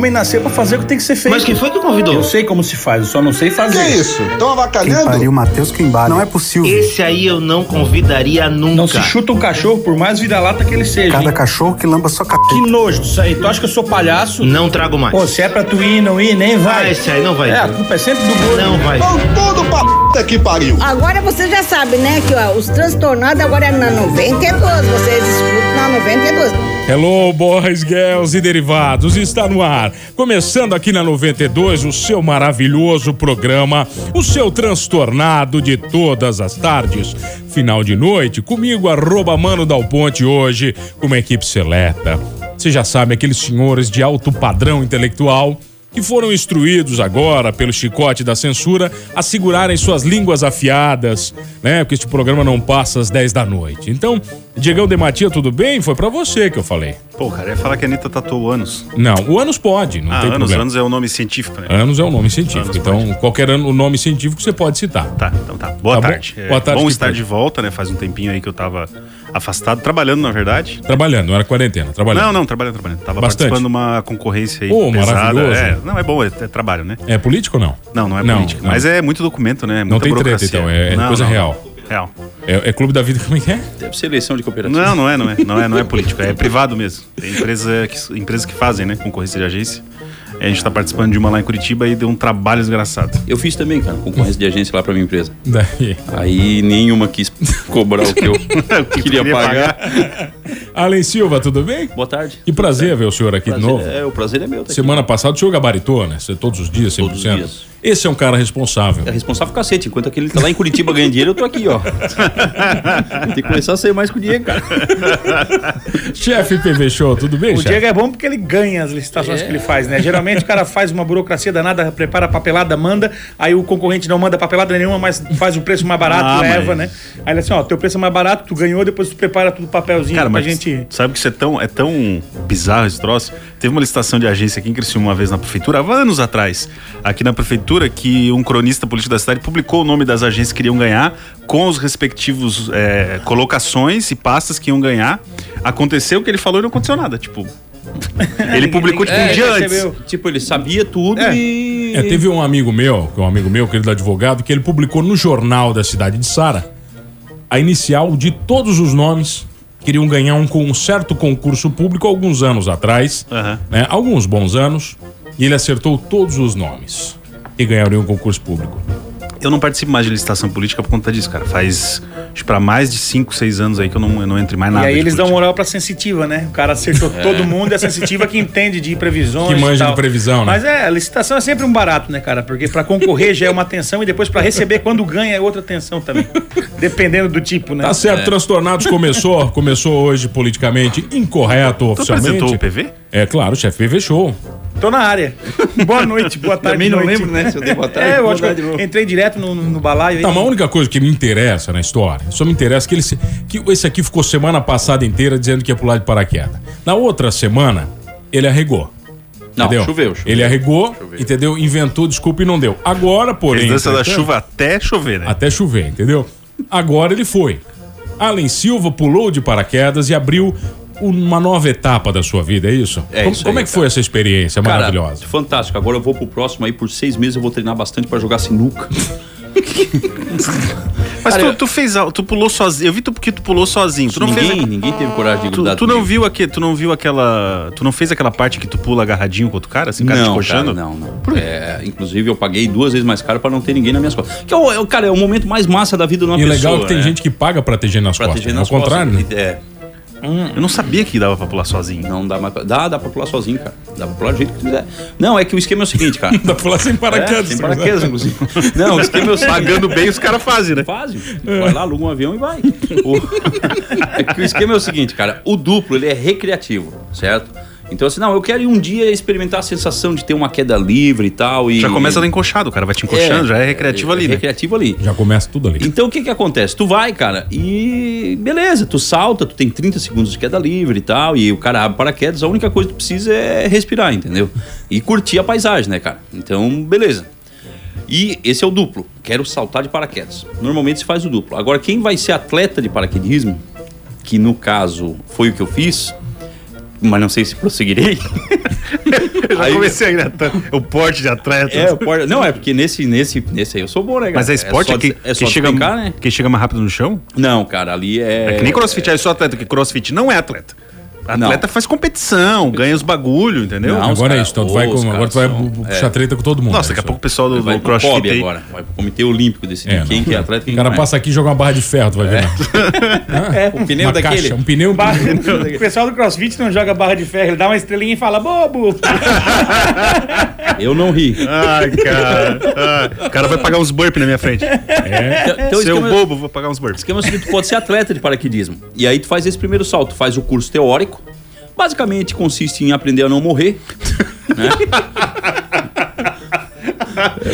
Homem nasceu pra fazer o que tem que ser feito. Mas quem foi que convidou? Eu sei como se faz, eu só não sei fazer. Que isso? Estão avacalhando? Pariu, Matheus Quimbara. Não é possível. Esse aí eu não convidaria nunca. Não se chuta um cachorro, por mais vira-lata que ele seja. Cada hein? cachorro que lamba sua Que capeta. nojo disso aí. Tu acha que eu sou palhaço? Não trago mais. Pô, se é pra tu ir, não ir, nem vai. Ah, esse aí não vai. É, a culpa é sempre do gordo. Não vai. Vão tudo pra puta que pariu. Agora você já sabe, né, que ó, os transtornados agora é na 92. Vocês escutam na 92. Hello, boys, girls e derivados, está no ar. Começando aqui na 92, o seu maravilhoso programa, o seu transtornado de todas as tardes. Final de noite, comigo, arroba Mano Dal Ponte hoje, com uma equipe seleta. Você já sabe, aqueles senhores de alto padrão intelectual que foram instruídos agora pelo chicote da censura a segurarem suas línguas afiadas, né? Porque este programa não passa às 10 da noite. Então, Diegão Dematia, tudo bem? Foi pra você que eu falei. Pô, cara, ia falar que a Anitta tatuou anos. Não, o anos pode, não ah, tem anos, problema. anos é o nome científico, né? Anos é o nome científico. Anos então, pode. qualquer ano, nome científico você pode citar. Tá, então tá. Boa Tá bom? tarde. É Boa tarde, Bom estar pode. de volta, né? Faz um tempinho aí que eu tava afastado, trabalhando, na verdade. Trabalhando, não era quarentena, trabalhando. Não, não, trabalhando, trabalhando. Tava Bastante. participando de uma concorrência aí Pô, pesada. maravilhoso. É, não, é bom, é, é trabalho, né? É político ou não? Não, não é Não, política. não. Mas é muito documento, né? Muita tem treta, então, é Não, coisa não, real. Real. É, é Clube da Vida, como é que é? Deve ser eleição de cooperativa. Não, não é, não é. Não é, não é político. É privado mesmo. Tem empresa que, empresas que fazem, né? Concorrência de agência. A gente tá participando de uma lá em Curitiba e deu um trabalho desgraçado. Eu fiz também, cara, concorrência de agência lá pra minha empresa. Daí. Aí nenhuma quis cobrar o que eu que queria queria pagar. Allen Silva, tudo bem? Boa tarde. Que prazer ver o senhor aqui de Prazer novo. É, o prazer é meu. Tá aqui. Semana passada o senhor gabaritou, né? Você, todos os dias, 100%. Todos os dias. Esse é um cara responsável. É responsável cacete. Enquanto aquele tá lá em Curitiba ganhando dinheiro, eu tô aqui, ó. Tem que começar a sair mais com o Diego, cara. Chefe PV Show, tudo bem, O chefe? Diego é bom porque ele ganha as licitações É. que ele faz, né? Geralmente o cara faz uma burocracia danada, prepara a papelada, manda, aí o concorrente não manda papelada nenhuma, mas faz o preço mais barato, Ah, leva, mas- né? Aí ele assim, ó, teu preço é mais barato, tu ganhou, depois tu prepara tudo papelzinho Cara, pra mas gente... sabe que isso é tão, é tão bizarro esse troço? Teve uma licitação de agência aqui em Criciúma uma vez na prefeitura, há anos atrás, aqui na prefeitura, que um cronista político da cidade publicou o nome das agências que iriam ganhar, com os respectivos é, colocações e pastas que iam ganhar. Aconteceu o que ele falou e não aconteceu nada. Tipo, ele publicou tipo, um É, dia ele antes. recebeu. Tipo, ele sabia tudo É. e. É, teve um amigo meu, que é um amigo meu, querido advogado, que ele publicou no jornal da cidade de Sara a inicial de todos os nomes que iriam ganhar um, um certo concurso público alguns anos atrás, Aham. né? Alguns bons anos, e ele acertou todos os nomes que ganhariam um concurso público. Eu não participo mais de licitação política por conta disso, cara. Faz acho, pra mais de 5, 6 anos aí que eu não, eu não entro mais nada. E aí eles dão moral pra sensitiva, né? O cara acertou todo mundo e a sensitiva que entende de previsões. Que manja e tal. de previsão, né? Mas é, a licitação é sempre um barato, né, cara? Porque pra concorrer já é uma atenção e depois pra receber quando ganha é outra atenção também. Dependendo do tipo, né? Tá certo, Transtornados começou, começou hoje politicamente incorreto Tu oficialmente. apresentou o PV? É claro, chefe PV Show. Tô na área. Boa noite, boa tarde. Também não noite. lembro, né? Se eu dei boa tarde, É, eu boa acho que eu novo. entrei direto no, no balaio aí. Tá, mas a única coisa que me interessa na história, só me interessa que ele se- que esse aqui ficou semana passada inteira dizendo que ia pular de paraquedas. Na outra semana, ele arregou. Não, entendeu? choveu, choveu. Ele arregou, entendeu? Inventou desculpa e não deu. Agora, porém. Fez dança da chuva até chover, né? Até chover, entendeu? Agora ele foi. Allen Silva pulou de paraquedas e abriu uma nova etapa da sua vida, é isso? É como isso como aí, é que foi essa experiência Cara, maravilhosa? fantástico. Agora eu vou pro próximo aí, por seis meses eu vou treinar bastante pra jogar sinuca. Mas Cara, tu, tu fez, tu pulou sozinho. Eu vi tu porque tu pulou sozinho. Tu não ninguém, fez. a- ninguém teve coragem de Tu, grudar tu não comigo. viu aqui, tu não viu aquela, tu não fez aquela parte que tu pula agarradinho com outro cara, assim, o cara te Não, coxando? cara, não, não. É, inclusive, eu paguei duas vezes mais caro pra não ter ninguém nas minhas costas. Que é o, é o- cara, é o momento mais massa da vida de uma E pessoa. legal é que tem né? gente que paga pra ter gente nas Pra ter costas. gente né? Ao nas contrário, né? costas. É. Eu não sabia que dava pra pular sozinho. Não dá mais pra... Dá, dá pra pular sozinho, cara. Dá pra pular do jeito que quiser. Não, é que o esquema é o seguinte, cara. Dá pra pular sem paraquedas. É, sem se paraquedas, inclusive. Não, o esquema é o seguinte. Pagando bem, os caras fazem, né? Fácil. Vai lá, aluga um avião e vai. O... é que o esquema é o seguinte, cara. O duplo, ele é recreativo, certo? Então, assim, não, eu quero ir um dia experimentar a sensação de ter uma queda livre e tal. E... Já começa lá encoxado, o cara vai te encoxando, já é recreativo ali, né? Recreativo ali. Já começa tudo ali. Então o que que acontece? Tu vai, cara, e beleza, tu salta, tu tem 30 segundos de queda livre e tal, e o cara abre paraquedas, a única coisa que tu precisa é respirar, entendeu? E curtir a paisagem, né, cara? Então, beleza. E esse é o duplo. Quero saltar de paraquedas. Normalmente se faz o duplo. Agora, quem vai ser atleta de paraquedismo, que no caso foi o que eu fiz, mas não sei se prosseguirei. Eu já Aí- comecei a gritar. O porte de atleta. É, o porta- não, é porque nesse, nesse, nesse aí eu sou bom, né, cara? Mas é esporte só, que, é só quem, chega, despencar, né? quem chega mais rápido no chão? Não, cara, ali é. É que nem crossfit, aí só atleta, que crossfit não é atleta. Atleta faz competição, ganha os bagulho, entendeu? Não, Agora é isso, então tu vai, com, agora tu vai são- puxar é. treta com todo mundo. Nossa, é daqui a isso pouco o pessoal do, Vai do pro crossfit aí. agora. Vai pro Comitê Olímpico decidir É, quem que é atleta e quem O cara não é. passa aqui e joga uma barra de ferro, tu vai ver. né? É, um pneu uma daquele. caixa, um pneu. Barra- O pessoal do CrossFit não joga barra de ferro, ele dá uma estrelinha e fala, bobo! Eu não ri. Ai, cara. Ai, o cara vai pagar uns burpee na minha frente. Então, então, o Seu esquema, bobo, vou pagar uns o burpees. esquema é o seguinte, tu pode ser atleta de paraquedismo. E aí tu faz esse primeiro salto, tu faz o curso teórico. Basicamente consiste em aprender a não morrer.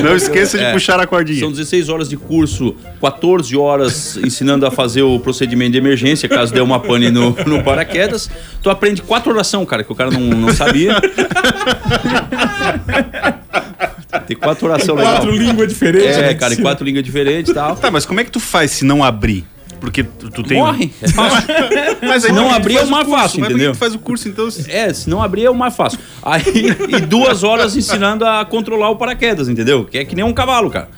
Não esqueça de É. puxar a cordinha. São 16 horas de curso, 14 horas ensinando a fazer o procedimento de emergência, caso dê uma pane no, no paraquedas. Tu aprende quatro orações, cara, que o cara não, não sabia. Tem quatro orações legais. Quatro línguas diferentes. É, né, cara, em quatro línguas diferentes e tal. Tá, mas como é que tu faz se não abrir? Porque tu, tu tem. Morre. Mas Se aí não abrir, é o mais curso? fácil, entendeu? tu faz o curso, então. se- É, se não abrir é o mais fácil. Aí, e duas horas ensinando a controlar o paraquedas, entendeu? Que é que nem um cavalo, cara.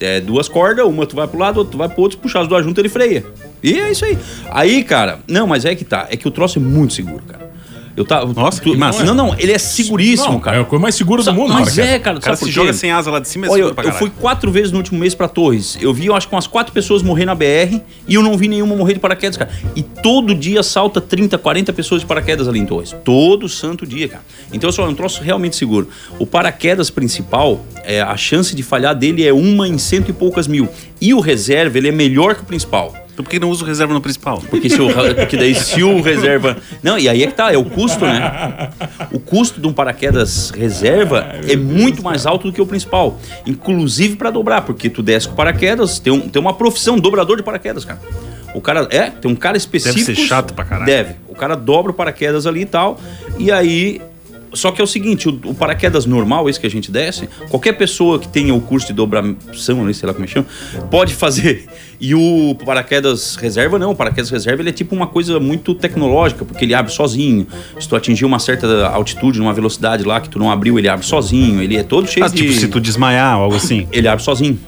É duas cordas, uma tu vai pro lado, outra tu vai pro outro, puxar as duas juntas, ele freia. E é isso aí. Aí, cara, não, mas é que tá. É que o troço é muito seguro, cara. Eu tava. Nossa, tu- que massa. Não, não, ele é seguríssimo, Não, cara. É a coisa mais segura do mundo, Mas cara. é, cara, O cara se joga sem asa lá de cima, é Olha, seguro eu, eu fui quatro vezes no último mês pra Torres. Eu vi, eu acho que umas quatro pessoas morrer na BR e eu não vi nenhuma morrer de paraquedas, cara. E todo dia salta 30, 40 pessoas de paraquedas ali em Torres. Todo santo dia, cara. Então, só é um troço realmente seguro. O paraquedas principal, é, a chance de falhar dele é uma em cento e poucas mil. E o reserva, ele é melhor que o principal. Então por que não usa o reserva no principal? Porque, se o, porque daí se o reserva. Não, e aí é que tá, é o custo, né? O custo de um paraquedas reserva é muito mais alto do que o principal. Inclusive pra dobrar, porque tu desce com paraquedas, tem, um, tem uma profissão, dobrador de paraquedas, cara. O cara. É, tem um cara específico. ser chato pra caralho. Deve. O cara dobra o paraquedas ali e tal. E aí. Só que é o seguinte, o, o paraquedas normal, esse que a gente desce, qualquer pessoa que tenha o curso de dobração, sei lá como é chama, pode fazer. E o paraquedas reserva, não. O paraquedas reserva ele é tipo uma coisa muito tecnológica, porque ele abre sozinho. Se tu atingir uma certa altitude, numa velocidade lá que tu não abriu, ele abre sozinho. Ele é todo cheio Ah, de... tipo, se tu desmaiar ou algo assim. Ele abre sozinho.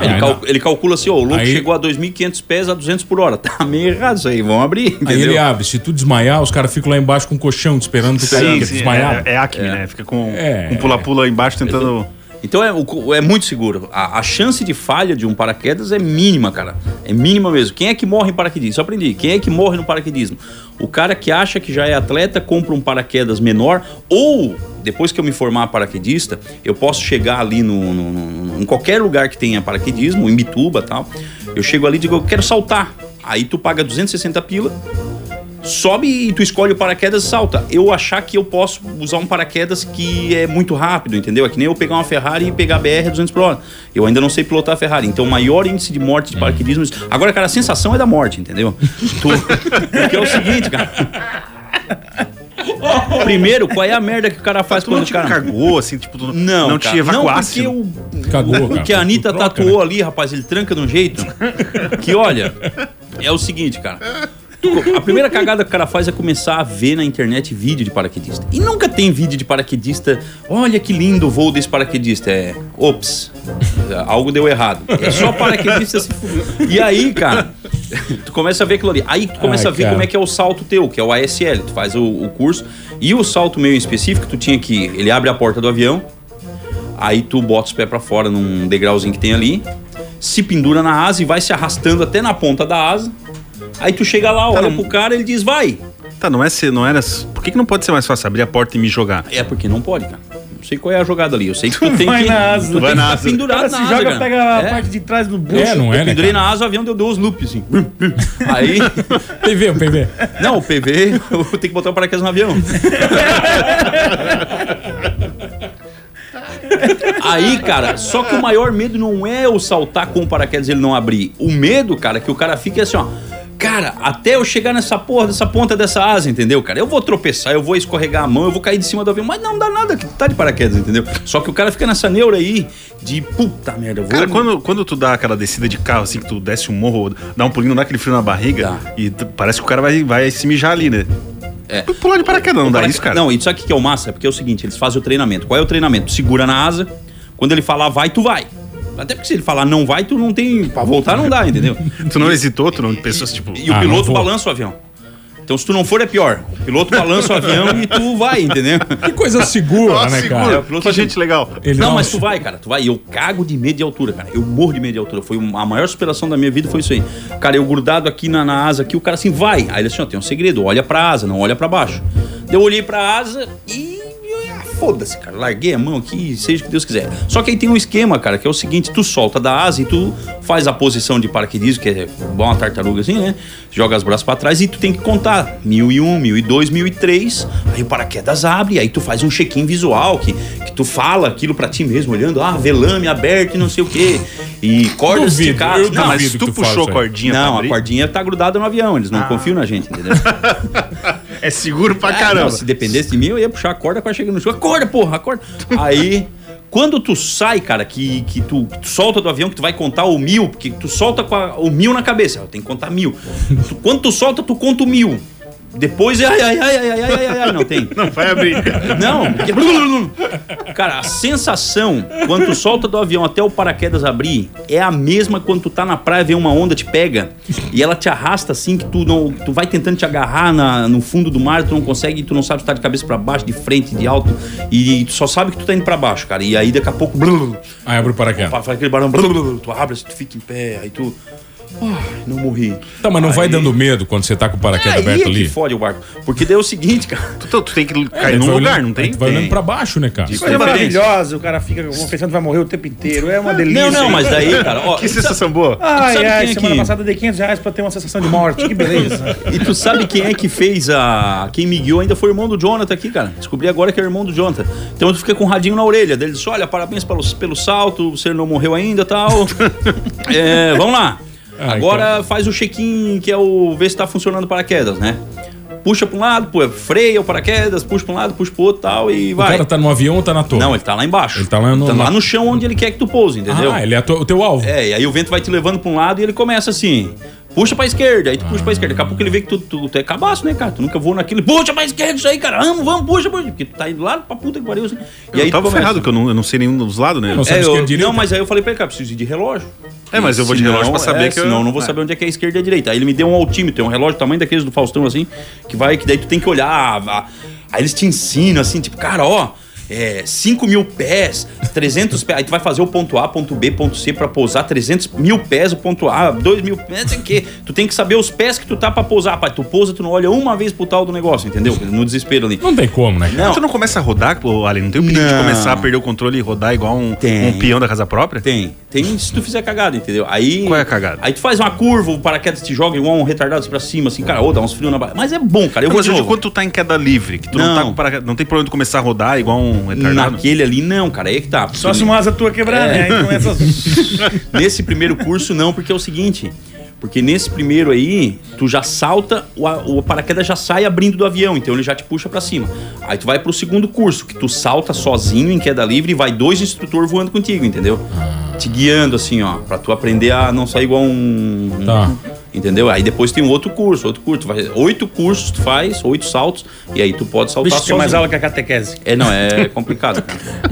Ele, cal- ele calcula assim, ó, o louco Aí- chegou a 2.500 pés a 200 por hora. Tá meio errado isso aí, vamos abrir, entendeu? Aí ele abre. Se tu desmaiar, os caras ficam lá embaixo com um colchão te esperando tu cair, porque tu desmaiado. é, é acme, né? Fica com É. um pula-pula embaixo tentando. Então é, é muito seguro. A, a chance de falha de um paraquedas é mínima, cara. É mínima mesmo. Quem é que morre em paraquedismo? Eu aprendi. Quem é que morre no paraquedismo? O cara que acha que já é atleta, compra um paraquedas menor, ou depois que eu me formar paraquedista, eu posso chegar ali no, no- no- em qualquer lugar que tenha paraquedismo, em Bituba tal. Eu chego ali e digo, eu quero saltar. Aí tu paga 260 pila, sobe e tu escolhe o paraquedas e salta. Eu achar que eu posso usar um paraquedas que é muito rápido, entendeu? É que nem eu pegar uma Ferrari e pegar a BR a 200 por hora. Eu ainda não sei pilotar a Ferrari. Então, o maior índice de morte de paraquedismo. Agora, cara, a sensação é da morte, entendeu? Tu- Porque é o seguinte, cara. Primeiro, qual é a merda que o cara faz Tu quando não o te cara. cagou, assim, tipo, tu Não, não cara, te evacuasse. Não, porque o, Cagou, o cara. que a Anitta troca, tatuou né? ali, rapaz, ele tranca de um jeito que, olha, é o seguinte, cara. A primeira cagada que o cara faz é começar a ver na internet vídeo de paraquedista. E nunca tem vídeo de paraquedista. Olha que lindo o voo desse paraquedista. É. Ops. Algo deu errado. É só paraquedista se fuder. E aí, cara, tu começa a ver aquilo ali. Aí tu começa Ai, a ver cara. como é que é o salto teu, que é o ASL. Tu faz o, o curso. E o salto meio específico, tu tinha que. Ele abre a porta do avião. Aí tu bota os pés pra fora num degrauzinho que tem ali, se pendura na asa e vai se arrastando até na ponta da asa. Aí tu chega lá, olha pro cara, ele diz, vai. Tá, não é ser, não era. Por que, que não pode ser mais fácil abrir a porta e me jogar? É porque não pode, cara. Não sei qual é a jogada ali. Eu sei que tu tem Vai que. na asa. Tu Vai tem na asa. pendurado cara na se asa, joga, cara. pega a É. parte de trás do bucho. É, não é, né? Pendurei cara? na asa, o avião deu dois loops, assim. Aí. PV, o PV. Não, o PV, eu tenho que botar o paraquedas no avião. Aí, cara, só que o maior medo não é o saltar com o paraquedas e ele não abrir. O medo, cara, que o cara fica assim, ó. Cara, até eu chegar nessa porra, dessa ponta dessa asa, entendeu, cara? Eu vou tropeçar, eu vou escorregar a mão, eu vou cair de cima do avião, mas não dá nada, tá de paraquedas, entendeu? Só que o cara fica nessa neura aí de puta merda, eu vou. Cara, quando, quando tu dá aquela descida de carro, assim, que tu desce um morro, dá um pulinho, dá aquele frio na barriga, e parece que o cara vai, vai se mijar ali, né? É. Pular de paraquedas, não dá Para- isso, cara? Não, e sabe o que é o massa? É porque é o seguinte, eles fazem o treinamento. Qual é o treinamento? Segura na asa, quando ele falar vai, tu vai. Até porque se ele falar não vai, tu não tem. Pra voltar não dá, entendeu? Tu não hesitou, tu não pensou tipo. E o Ah, não piloto balança o avião. Então se tu não for é pior. O piloto balança o avião e tu vai, entendeu? Que coisa segura, Nossa, né, segura. cara? piloto que gente legal. Ele não, dá mas um- tu vai, cara, tu vai. E eu cago de medo de altura, cara. Eu morro de medo de altura. Foi uma- a maior superação da minha vida, foi isso aí. Cara, eu grudado aqui na, na asa, aqui, o cara assim, vai. Aí ele assim, ó, tem um segredo, olha pra asa, não olha pra baixo. Eu olhei pra asa e. ah, Foda-se, cara. Larguei a mão aqui, seja o que Deus quiser. Só que aí tem um esquema, cara, que é o seguinte: tu solta da asa e tu faz a posição de paraquedismo, que é igual uma tartaruga assim, né? Joga os braços pra trás e tu tem que contar. Mil e um, mil e dois, mil e três. Aí o paraquedas abre, aí tu faz um check-in visual, que, que tu fala aquilo pra ti mesmo, olhando, ah, velame aberto e não sei o quê. E cordas Duvido, esticadas. Não, mas tu tu puxou a cordinha pra não, a cordinha tá grudada no avião, eles não confiam na gente, entendeu? é seguro pra Ah, caramba. não, se dependesse de mim, eu ia puxar a corda quase chegando no chão. Acorda, porra, acorda. Aí, quando tu sai, cara, que, que, tu, que tu solta do avião, que tu vai contar o mil, porque tu solta com a- o mil na cabeça, tem que contar mil. Quando tu solta, tu conta o mil. Depois, ai, ai, ai, ai, ai, ai, ai, ai, não tem. Não vai abrir. Não, porque... Cara, a sensação quando tu solta do avião até o paraquedas abrir é a mesma quando tu tá na praia, vem uma onda, te pega e ela te arrasta assim que tu não, tu vai tentando te agarrar na- no fundo do mar, tu não consegue, tu não sabe se tá de cabeça pra baixo, de frente, de alto e tu só sabe que tu tá indo pra baixo, cara. E aí daqui a pouco Aí abre o paraquedas. faz aquele barulho, tu abre, tu fica em pé, aí tu Ai, não morri. Tá, mas não vai Aí- dando medo quando você tá com o paraquedas Aí aberto é que ali? fode o barco. Porque daí é o seguinte, cara. Tu, tu- tem que É, cair tu num vai lugar, olhando- não tem? Tu vai olhando pra baixo, né, cara? Coisa Diferença. maravilhosa, o cara fica pensando que vai morrer o tempo inteiro. É uma delícia. Não, não, mas daí, cara, ó. Que sensação boa. Ai, ai, é semana que- passada eu dei 500 reais pra ter uma sensação de morte. Que beleza. E tu sabe quem é que fez a. Quem me guiou ainda foi o irmão do Jonathan aqui, cara. Descobri agora que é o irmão do Jonathan. Então tu fica com um radinho na orelha. Daí ele disse: Olha, parabéns pelo, pelo salto, você não morreu ainda tal. é, vamos lá. Ai, agora cara. faz o check-in, que é o ver se tá funcionando o paraquedas, né? Puxa pra um lado, pô, freia o paraquedas, puxa pra um lado, puxa pro outro tal e O vai. cara tá no avião ou tá na torre? Não, ele tá lá embaixo. Ele tá lá no- lá na- no chão onde ele quer que tu pouse, entendeu? Ah, ele é o teu alvo. É, e aí o vento vai te levando pra um lado e ele começa assim. Puxa pra esquerda, aí tu puxa pra esquerda. Daqui a pouco ele vê que tu, tu, tu é cabaço, né, cara? Tu nunca voou naquilo. Puxa pra esquerda isso aí, cara. Vamos, vamos, puxa, puxa. Porque tu tá indo lá pra puta que pariu. Assim. E aí eu tava começa. ferrado, que eu não, eu não sei nenhum dos lados, né? Não É, esquerda eu, e direita? não, mas aí eu falei pra ele, cara, preciso ir de relógio. É, mas eu vou de Senão, relógio pra saber é, que eu- Senão eu não vou é. saber onde é que é a esquerda e a direita. Aí ele me deu um altímetro, um relógio do tamanho daqueles do Faustão, assim, que vai, que daí tu tem que olhar. aí eles te ensinam, assim, tipo, cara, ó. É, 5 mil pés, 300 pés. Aí tu vai fazer o ponto A, ponto B, ponto C pra pousar 300 mil pés, o ponto A, 2 mil pés, não sei o quê. Tu tem que saber os pés que tu tá pra pousar. Pai, tu pousa, tu não olha uma vez pro tal do negócio, entendeu? No desespero ali. Não tem como, né? Não. Tu não começa a rodar, pô, Ali? Não tem o perigo de começar a perder o controle e rodar igual um, Tem. um peão da casa própria? Tem. Tem se tu fizer cagada, entendeu? Aí. Qual é a cagada? Aí tu faz uma curva, o paraquedas te joga igual um retardado pra cima, assim, cara, ô, dá uns frios na barra. Mas é bom, cara. Eu Não, vou mas de quando tu tá em queda livre, que tu não, Não. tá com para... Não tem problema de começar a rodar igual um retardado? Naquele ali, não, cara. Aí é que tá. Só se uma asa tua quebrar, né? Aí começa. Nesse primeiro curso, não, porque é o seguinte. Porque nesse primeiro aí, tu já salta, o, o paraquedas já sai abrindo do avião, então ele já te puxa pra cima. Aí tu vai pro segundo curso, que tu salta sozinho em queda livre e vai dois instrutores voando contigo, entendeu? Te guiando assim, ó, pra tu aprender a não sair igual um. um- Tá. Entendeu? Aí depois tem um outro curso, outro curso. Tu vai, oito cursos tu faz, oito saltos, e aí tu pode saltar Bicho, tem mais sozinho. aula que a catequese. É, não, é complicado.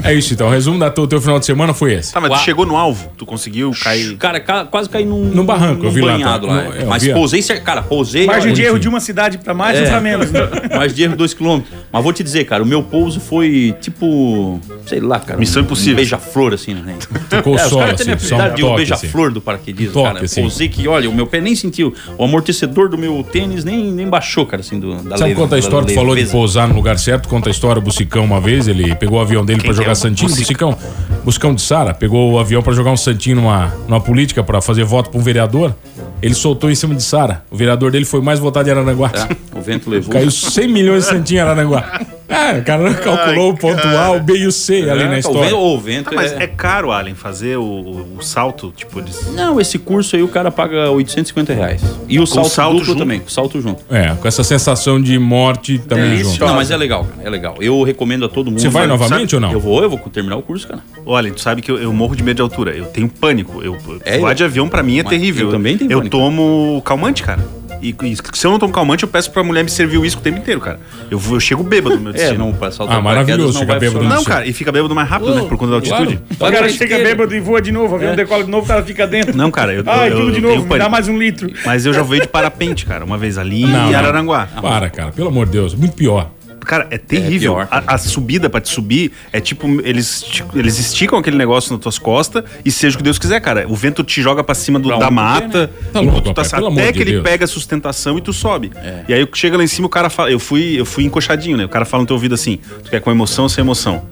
É isso, então. O resumo da tua- teu final de semana foi esse. Tá, mas Uau. tu chegou no alvo? Tu conseguiu cair... Cara, ca- quase caí num, Num barranco, eu vi lá, banhado tá? lá. No- é. eu Mas vi. pousei, cara, pousei. Margem olha, de erro de uma cidade pra mais É. ou pra menos. né? Mais de erro 2km. Mas vou te dizer, cara, o meu pouso foi tipo. Sei lá, cara. Missão um Impossível. Beija-flor, assim, né? Tocou o É, os solo, caras têm assim, a só um habilidade de um beija-flor do paraquedismo, cara. assim. Pousei que, olha, o meu pé nem sentiu sentiu. O amortecedor do meu tênis nem, nem baixou, cara, assim, do, da Sabe leve- conta a história? Tu falou de pousar no lugar certo. Conta a história, o Bucicão uma vez, ele pegou o avião dele pra que jogar é o Santinho. Bucicão? Bucicão, Buscão de Sara, pegou o avião pra jogar um Santinho numa, numa política pra fazer voto pra um vereador. Ele soltou em cima de Sara. O vereador dele foi mais votado em Araranguá. Tá? O vento levou. Caiu 100 milhões de Santinho em Araranguá. Ah, o cara cara o ponto A, o B e o C ali na É, o história. vento, o vento Ah, mas é... é caro, Allen, fazer o, o- o salto, tipo, eles... Não, esse curso aí o cara paga 850 reais. E o salto, salto duplo junto? também, o salto junto. É, com essa sensação de morte também Delícia. junto. Não, mas é legal, cara, é legal. Eu recomendo a todo mundo. Você vai Mas, novamente sabe, ou não? Eu vou, eu vou terminar o curso, cara. Olha, tu sabe que eu, eu morro de medo de altura. Eu tenho pânico. Eu, É, voar eu- de avião pra mim é Mas terrível. eu também tenho Eu pânico. tomo calmante, cara. E, e se eu não tomo calmante, eu peço pra mulher me servir o uísque o tempo inteiro, cara. Eu, eu chego bêbado no meu É, destino. não, pra saltar Ah, maravilhoso não chegar vai bêbado funcionar. Não, cara, e fica bêbado mais rápido, né? Por conta da altitude. O cara chega bêbado e voa de novo, o avião É. decola de novo, o cara fica dentro. Não, cara, eu, eu, tudo eu de novo, me dá pânico. mais um litro. Mas eu já voei de parapente, cara, uma vez ali Não, em não. Araranguá. Para, cara, pelo amor de Deus, muito pior. Cara, é terrível. pior. a, a subida pra te subir é tipo, eles, eles esticam aquele negócio nas tuas costas e seja o que Deus quiser, cara. O vento te joga pra cima do- Pra da mata. Tá tu rapaz, pelo amor até de que ele Deus. pega a sustentação e tu sobe. É. E aí chega lá em cima, o cara fala. Eu fui, eu fui encoxadinho, né? O cara fala no teu ouvido assim: tu quer com emoção ou sem emoção?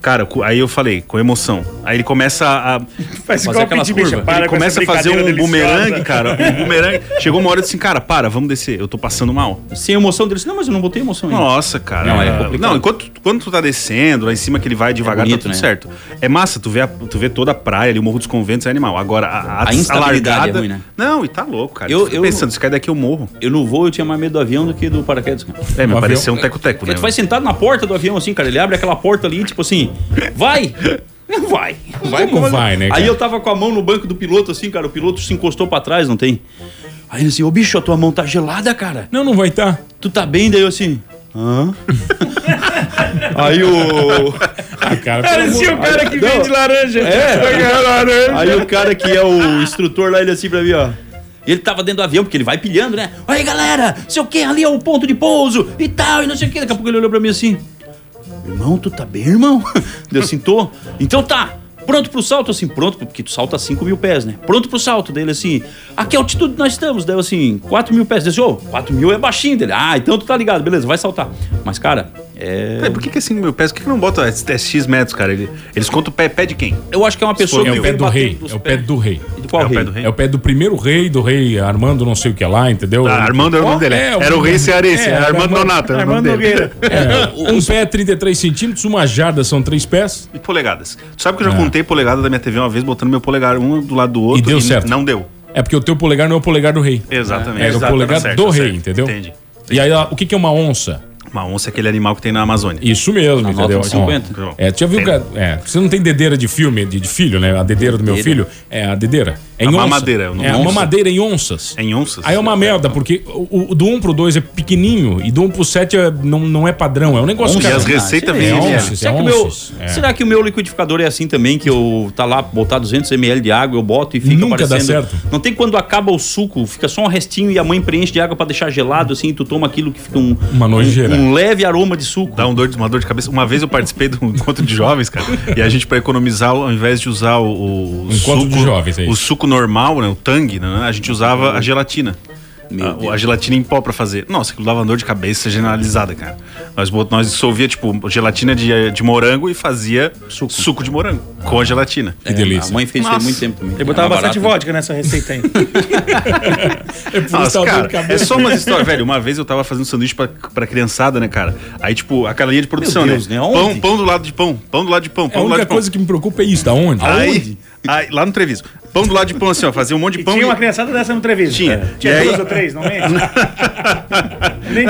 Cara, aí eu falei, com emoção. Aí ele começa a. Faz Fazer aquelas bicha, curvas. para ele com começa a fazer um brincadeira bumerangue, deliciosa. cara. Um bumerangue. Chegou uma hora e disse assim, cara, para, vamos descer. Eu tô passando mal. Sem emoção deles. Não, mas eu não botei emoção ainda. Nossa, cara. Não, é complicado. Não, enquanto quando tu tá descendo, lá em cima que ele vai devagar, bonito, tá tudo né? certo. É massa, tu vê, a- tu vê toda a praia ali, o Morro dos Conventos é animal. Agora, a, A instabilidade largada- é ruim, né? Não, e tá louco, cara. Eu- Eu, pensando, se cair daqui eu morro. Eu no voo eu tinha mais medo do avião do que do paraquedas, cara. É, me pareceu um teco-teco, Porque né? tu vai sentado na porta do avião assim, cara. Ele abre aquela porta ali, tipo assim, vai! Vai! Vai Como vai, né, cara? Aí eu tava com a mão no banco do piloto, assim, cara. O piloto se encostou pra trás, não tem? Aí ele assim, ô bicho, a tua mão tá gelada, cara. Não, não vai estar. Tu tá bem? Daí eu assim. Hã? Aí o. Ah, cara, pelo Parecia o cara que Não. vende laranja. É. laranja. Aí o cara que é o instrutor lá, ele assim pra mim, ó. Ele tava dentro do avião, porque ele vai pilhando, né? Aí galera, sei o que, ali é o ponto de pouso e tal, e não sei o que. Daqui a pouco ele olhou pra mim assim: Irmão, tu tá bem, irmão? Eu assim, tô. Então tá. Pronto pro salto, assim, pronto, porque tu salta 5 mil pés, né? Pronto pro salto dele, assim, a que altitude nós estamos? Daí eu assim, 4 mil pés. Dele, assim, ô, 4 mil é baixinho dele. Ah, então tu tá ligado, beleza, vai saltar. Mas, cara, é. É, por que, que é 5 mil pés? Por que, que não bota é X metros, cara? Ele- eles contam o pé, pé de quem? Eu acho que é uma pessoa que É o pé do rei. É o pé do rei. Qual É o rei? pé do rei? É o pé do primeiro rei, do rei Armando não sei o que lá, entendeu? Ah, Armando era o nome dele. É, era o rei cearense, é, era Armando Donato, era o nome Armando dele. Nogueira. É, um pé é 33 centímetros, uma jarda são três pés. E polegadas. Tu sabe que eu já contei polegada da minha TV uma vez, botando meu polegar um do lado do outro. E deu certo. Não deu. É porque o teu polegar não é o polegar do rei. Exatamente. É, o Exato, polegar tá do tá rei, entendeu? Entendi. E aí, o que é uma onça? Uma onça é aquele animal que tem na Amazônia. Isso mesmo, Na entendeu? nota de 50. Ó, É, tu já viu que. É, você não tem dedeira de filme, de, de filho, né? A dedeira do meu Dedeira. filho é a dedeira. É em A onça. mamadeira, é o nome. É a Onça. mamadeira em onças. É em onças? Aí é uma merda, porque o, o do 1 pro 2 é pequenininho e do 1 pro 7 é, não, não é padrão. É um negócio E cara, as receitas vêm é onças, Será, é que o meu, onças. É. será que o meu liquidificador é assim também? Que eu tá lá, botar 200 ml de água, eu boto e fica Nunca dá aparecendo. certo. Não tem quando acaba o suco, fica só um restinho e a mãe preenche de água pra deixar gelado, assim, e tu toma aquilo que fica um, Uma nojeira. um, um leve aroma de suco. Dá um dor, uma dor de cabeça. Uma vez eu participei de um encontro de jovens, cara. e a gente, pra economizar, ao invés de usar o, o Um Encontro de jovens, é o suco normal, né? O tangue, né? A gente usava a gelatina. Meu A, a gelatina em pó pra fazer. Nossa, aquilo dava uma dor de cabeça generalizada, cara. Nós, nós dissolvia, tipo, gelatina de, de morango e fazia suco. de morango com a gelatina. Que delícia. A mãe fez isso Nossa. muito tempo também. Eu botava bastante barato. vodka nessa receita aí. É por Nossa, cara, de cabeça. é só umas histórias, velho. Uma vez eu tava fazendo sanduíche pra, pra criançada, né, cara? Aí, tipo, aquela linha de produção, Deus, né? né? Pão, pão do lado de pão, pão do lado de pão, É a pão do lado única de pão. coisa que me preocupa é isso, da onde? Aí, aí, lá no Treviso. Pão do lado de pão, assim, ó. Fazia um monte de E pão. tinha e- uma criançada dessa no Treviso. Tinha. É. Tinha aí- duas ou três, não mente? nem,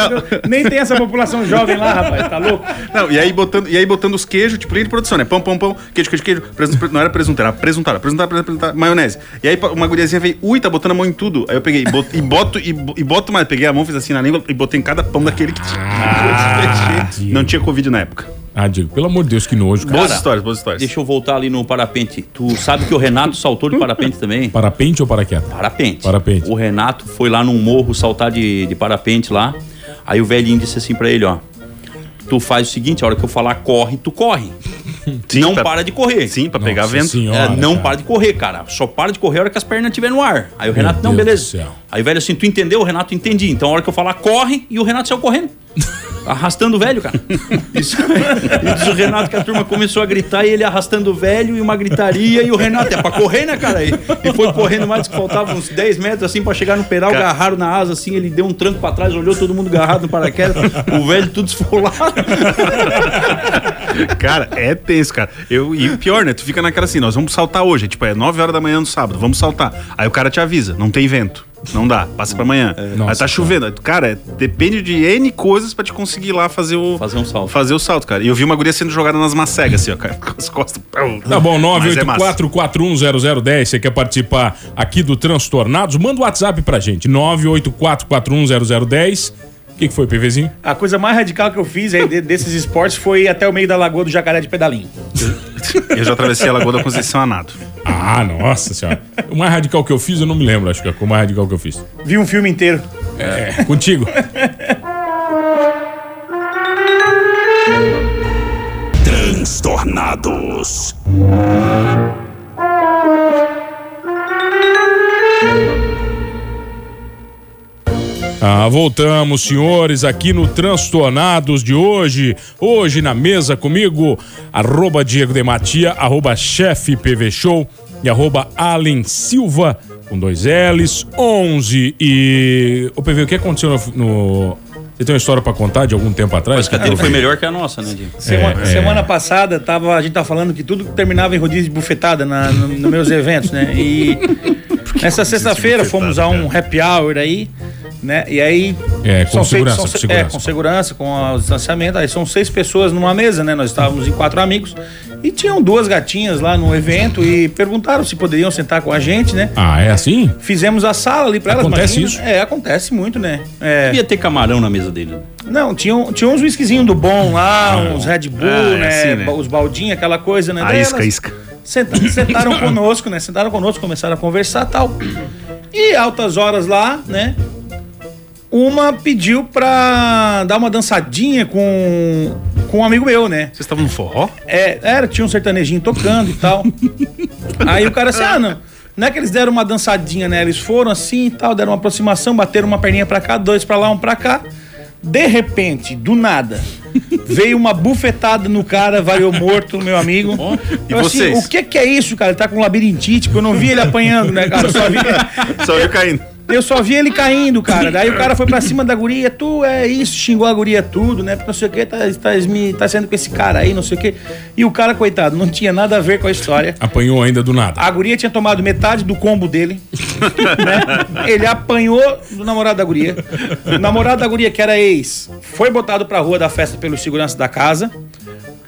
nem tem essa população jovem lá, rapaz, tá louco? Não, e aí botando, e aí botando os queijos, tipo, linha de produção, né? Pão, pão, pão, queijo, queijo, queijo. Presunto, pre- não era presunto, era presuntar, presuntar, presuntar, maionese. E aí uma guriazinha veio, ui, tá botando a mão em tudo. Aí eu peguei bot- e boto, e, e boto mais. Peguei a mão, fiz assim na língua e botei em cada pão daquele que tinha. não tinha Covid na época. Ah, Diego, pelo amor de Deus, que nojo, cara. Boas histórias, boas histórias. Deixa eu voltar ali no parapente. Tu sabe que o Renato saltou de parapente também? Parapente ou paraqueta? Parapente. Parapente. O Renato foi lá num morro saltar de, de parapente lá. Aí o velhinho disse assim pra ele, ó. Tu faz o seguinte, a hora que eu falar corre, tu corre. Sim, não pra- para de correr. Sim, pra pegar Nossa vento. senhora. É, não cara. para de correr, cara. Só para de correr a hora que as pernas estiverem no ar. Aí o Meu Renato, não, Deus beleza. Aí o velho assim, tu entendeu? O Renato entendi. Então a hora que eu falar, corre, e o Renato saiu correndo. Arrastando o velho, cara. Isso, e diz o Renato que a turma começou a gritar e ele arrastando o velho e uma gritaria. E o Renato, é pra correr, né, cara? E, e foi correndo mais que faltavam uns 10 metros assim pra chegar no pedal, Cara- agarraram na asa assim. Ele deu um tranco pra trás, olhou todo mundo agarrado no paraquedas. O velho tudo esfolado. Cara, é tenso, cara. Eu, e pior, né? Tu fica naquela assim, nós vamos saltar hoje. Tipo, é 9 horas da manhã no sábado, vamos saltar. Aí o cara te avisa, não tem vento. Não dá, passa pra amanhã. Aí Nossa, tá chovendo. Aí, Cara, depende de N coisas pra te conseguir ir lá fazer o. Fazer um salto. Fazer o salto, cara. E eu vi uma guria sendo jogada nas macegas, assim, ó, cara. Com as costas. Tá bom, Mas é massa. 984410010. Você quer participar aqui do Transtornados? Manda o WhatsApp pra gente. 984410010. O que, que foi, PVzinho? A coisa mais radical que eu fiz aí de- desses esportes foi ir até o meio da lagoa do Jacaré de Pedalinho. Eu já atravessei a Lagoa da Conceição a nado. Ah, nossa senhora. O mais radical que eu fiz, eu não me lembro. Acho que é o mais radical que eu fiz. Vi um filme inteiro. É, contigo. Transtornados. Ah, voltamos, senhores, aqui no Transtornados de hoje. Hoje na mesa comigo, arroba Diego Dematia, arroba chefe PV Show e arroba Allen Silva, com dois L's, 11 e... Ô PV, o que aconteceu no... no- Você tem uma história pra contar de algum tempo atrás? Acho que a dele foi melhor que a nossa, né, Diego? Semana, é. semana passada, tava, a gente tava falando que tudo terminava em rodízio de bufetada na, no- nos meus eventos, né? E nessa sexta-feira fomos a um happy hour aí, né? E aí. É, com são seis- segurança, são com se- segurança. É, com segurança, com o distanciamento. Aí são seis pessoas numa mesa, né? Nós estávamos em quatro amigos. E tinham duas gatinhas lá no evento e perguntaram se poderiam sentar com a gente, né? Ah, é assim? Fizemos a sala ali pra elas. Acontece imagina. isso? É, acontece muito, né? É. Devia ter camarão na mesa dele. Não, tinha, tinha uns whiskyzinhos do bom lá, uns Red Bull, Ah, é né, assim, né? Os baldinhos, aquela coisa, né? A Daí isca, elas isca. senta- sentaram conosco, né? Sentaram conosco, começaram a conversar e tal. E altas horas lá, né? Uma pediu pra dar uma dançadinha com, com um amigo meu, né? Vocês estavam no forró? É, era, tinha um sertanejinho tocando e tal. Aí o cara assim, ah, não. Não é que eles deram uma dançadinha, né? Eles foram assim e tal, deram uma aproximação, bateram uma perninha pra cá, dois pra lá, um pra cá. De repente, do nada, veio uma bufetada no cara, variou morto, meu amigo. E Eu assim, vocês? o que que é isso, cara? Ele tá com labirintite, porque eu não vi ele apanhando, né, cara? Eu só vi, Só viu caindo. Eu só vi ele caindo, cara. Daí o cara foi pra cima da guria, tu é isso, xingou a guria tudo, né? Não sei o que, tá, tá, me- tá sendo com esse cara aí, não sei o que. E o cara, coitado, não tinha nada a ver com a história. Apanhou ainda do nada. A guria tinha tomado metade do combo dele. né? Ele apanhou do namorado da guria. O namorado da guria, que era ex, foi botado pra rua da festa pelos seguranças da casa.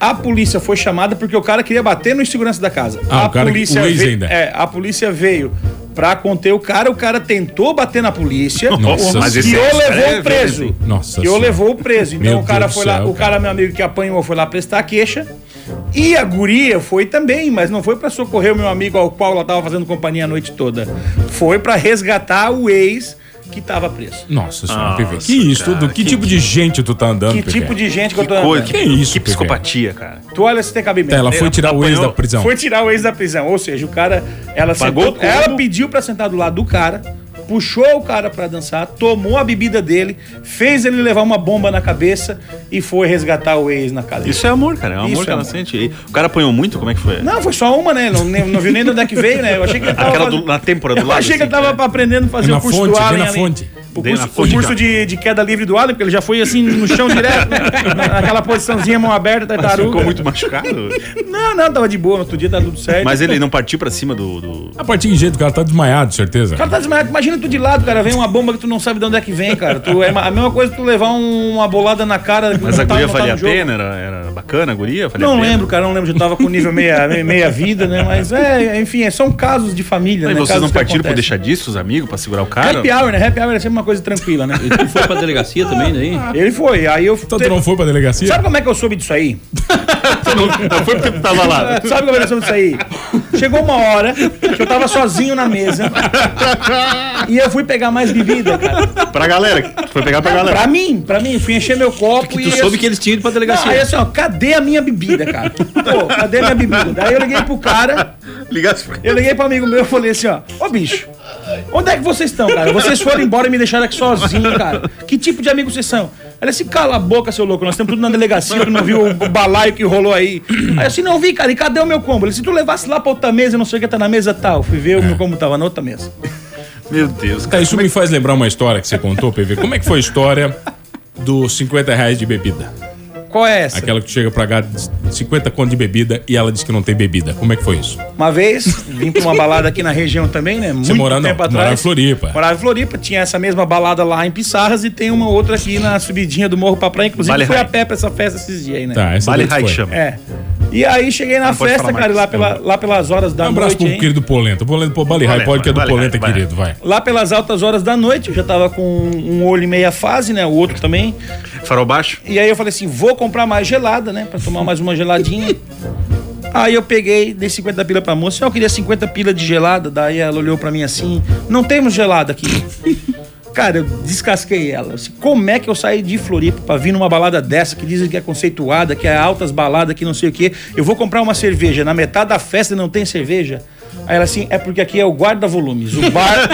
A polícia foi chamada porque o cara queria bater nos seguranças da casa. Ah, a o cara que- polícia o ex veio, ainda. É, a polícia veio pra conter o cara, o cara tentou bater na polícia. Nossa Mas que esse o é- levou preso. Nossa que o levou preso. Então Meu o cara Deus foi lá, céu, o cara, meu amigo que apanhou, foi lá prestar queixa. E a guria foi também, mas não foi pra socorrer o meu amigo ao qual ela tava fazendo companhia a noite toda. Foi pra resgatar o ex que tava preso. Nossa senhora, Nossa, PV. Que isso, cara, tudo? Que, que- tipo de gente tu tá andando, Que PV? tipo de gente que, eu tô Coisa, andando. Que isso, Que PV? psicopatia, cara. Tu olha se tem cabimento. Tá, ela foi tirar o ex apanhou- da prisão. Foi tirar o ex da prisão. Ou seja, o cara. Ela Pagou sentou. Ela pediu pra sentar do lado do cara, puxou o cara pra dançar, tomou a bebida dele, fez ele levar uma bomba na cabeça e foi resgatar o ex na cadeia. Isso é amor, cara. É um Isso amor que é ela amor. sente. E O cara apanhou muito? Como é que foi? Não, foi só uma, né? Não, não viu nem de onde é que veio, né? Eu achei que ele tava. Aquela do- na têmpora do Eu lado, achei que assim, ele tava aprendendo a fazer Na o curso fonte, do Allen na ali. fonte. O curso, o curso de, de queda livre do Allen, porque ele já foi assim no chão direto, né? Naquela posiçãozinha, mão aberta, tartaruga. Ficou muito machucado? Não, não, tava de boa, no outro dia tá tudo certo. Mas ele não partiu pra cima do. do- A partir de jeito, o cara tá desmaiado, certeza. O cara tá desmaiado. Imagina tu de lado, cara. Vem uma bomba que tu não sabe de onde é que vem, cara. Tu, é a mesma coisa que tu levar um- uma bolada na cara. Mas a guria valia a pena? Era, era bacana a guria? Não a lembro, cara. Não lembro. Já tava com nível meia, meia, vida, né? Mas é, enfim, é, são casos de família, Mas né? vocês Casos não partiram por acontecem. deixar disso, os amigos, pra segurar o cara? Happy hour, né? Happy hour é sempre uma coisa tranquila, né? Tu foi pra delegacia também, daí? Ele foi. Aí eu. Então tu não foi pra delegacia? Sabe como é que eu soube disso aí? Não foi porque tu tava lá. Sabe qual é a versão disso aí? Chegou uma hora que eu tava sozinho na mesa e eu fui pegar mais bebida, cara. Pra galera. Foi pegar pra galera. Pra mim, pra mim, fui encher meu copo e. Tu soube que eles tinham ido pra Não, delegacia. aí assim, ó, cadê a minha bebida, cara? Pô, cadê a minha bebida? Daí eu liguei pro cara, Ligasse. eu liguei pro amigo meu e falei assim, ó, ô bicho, onde é que vocês estão, cara? Vocês foram embora e me deixaram aqui sozinho, cara. Que tipo de amigo vocês são? Ele assim, cala a boca, seu louco, nós estamos tudo na delegacia, tu não viu o balaio que rolou aí. Aí assim, não vi, cara, e cadê o meu combo? Ele, se tu levasse lá pra outra mesa, eu não sei o que tá na mesa tal. Fui ver o meu combo tava na outra mesa. Meu Deus, Tá, cara. isso me faz lembrar uma história que você contou, PV. Como é que foi a história dos 50 reais de bebida? Qual é essa? Aquela que tu chega pra cá, diz 50 conto de bebida e ela diz que não tem bebida. Como é que foi isso? Uma vez, vim pra uma balada aqui na região também, né? Muito mora não, tempo morava atrás. em Floripa. Morava em Floripa. Tinha essa mesma balada lá em Pissarras e tem uma outra aqui na subidinha do Morro pra Praia. Inclusive, Vale fui a pé pra essa festa esses dias aí, né? Tá, essa Vale High foi. chama. É. E aí cheguei na festa, cara, lá, pela, lá pelas horas da Um abraço noite. pro hein? querido Polenta. Polenta, pô, Bali High pode que é do Polenta, querido, vai. Lá pelas altas horas da noite, eu já tava com um olho em meia fase, né? O outro também. Farol baixo? E aí eu falei assim, vou comprar mais gelada, né? Pra tomar mais uma geladinha. Aí eu peguei, dei 50 pila pra moça. Eu queria 50 pila de gelada. Daí ela olhou pra mim assim, não temos gelada aqui. Cara, eu descasquei ela. Disse, como é que eu saí de Floripa pra vir numa balada dessa que dizem que é conceituada, que é altas baladas, que não sei o quê? Eu vou comprar uma cerveja. Na metade da festa não tem cerveja. Aí ela assim, é porque aqui é o guarda-volumes. O bar,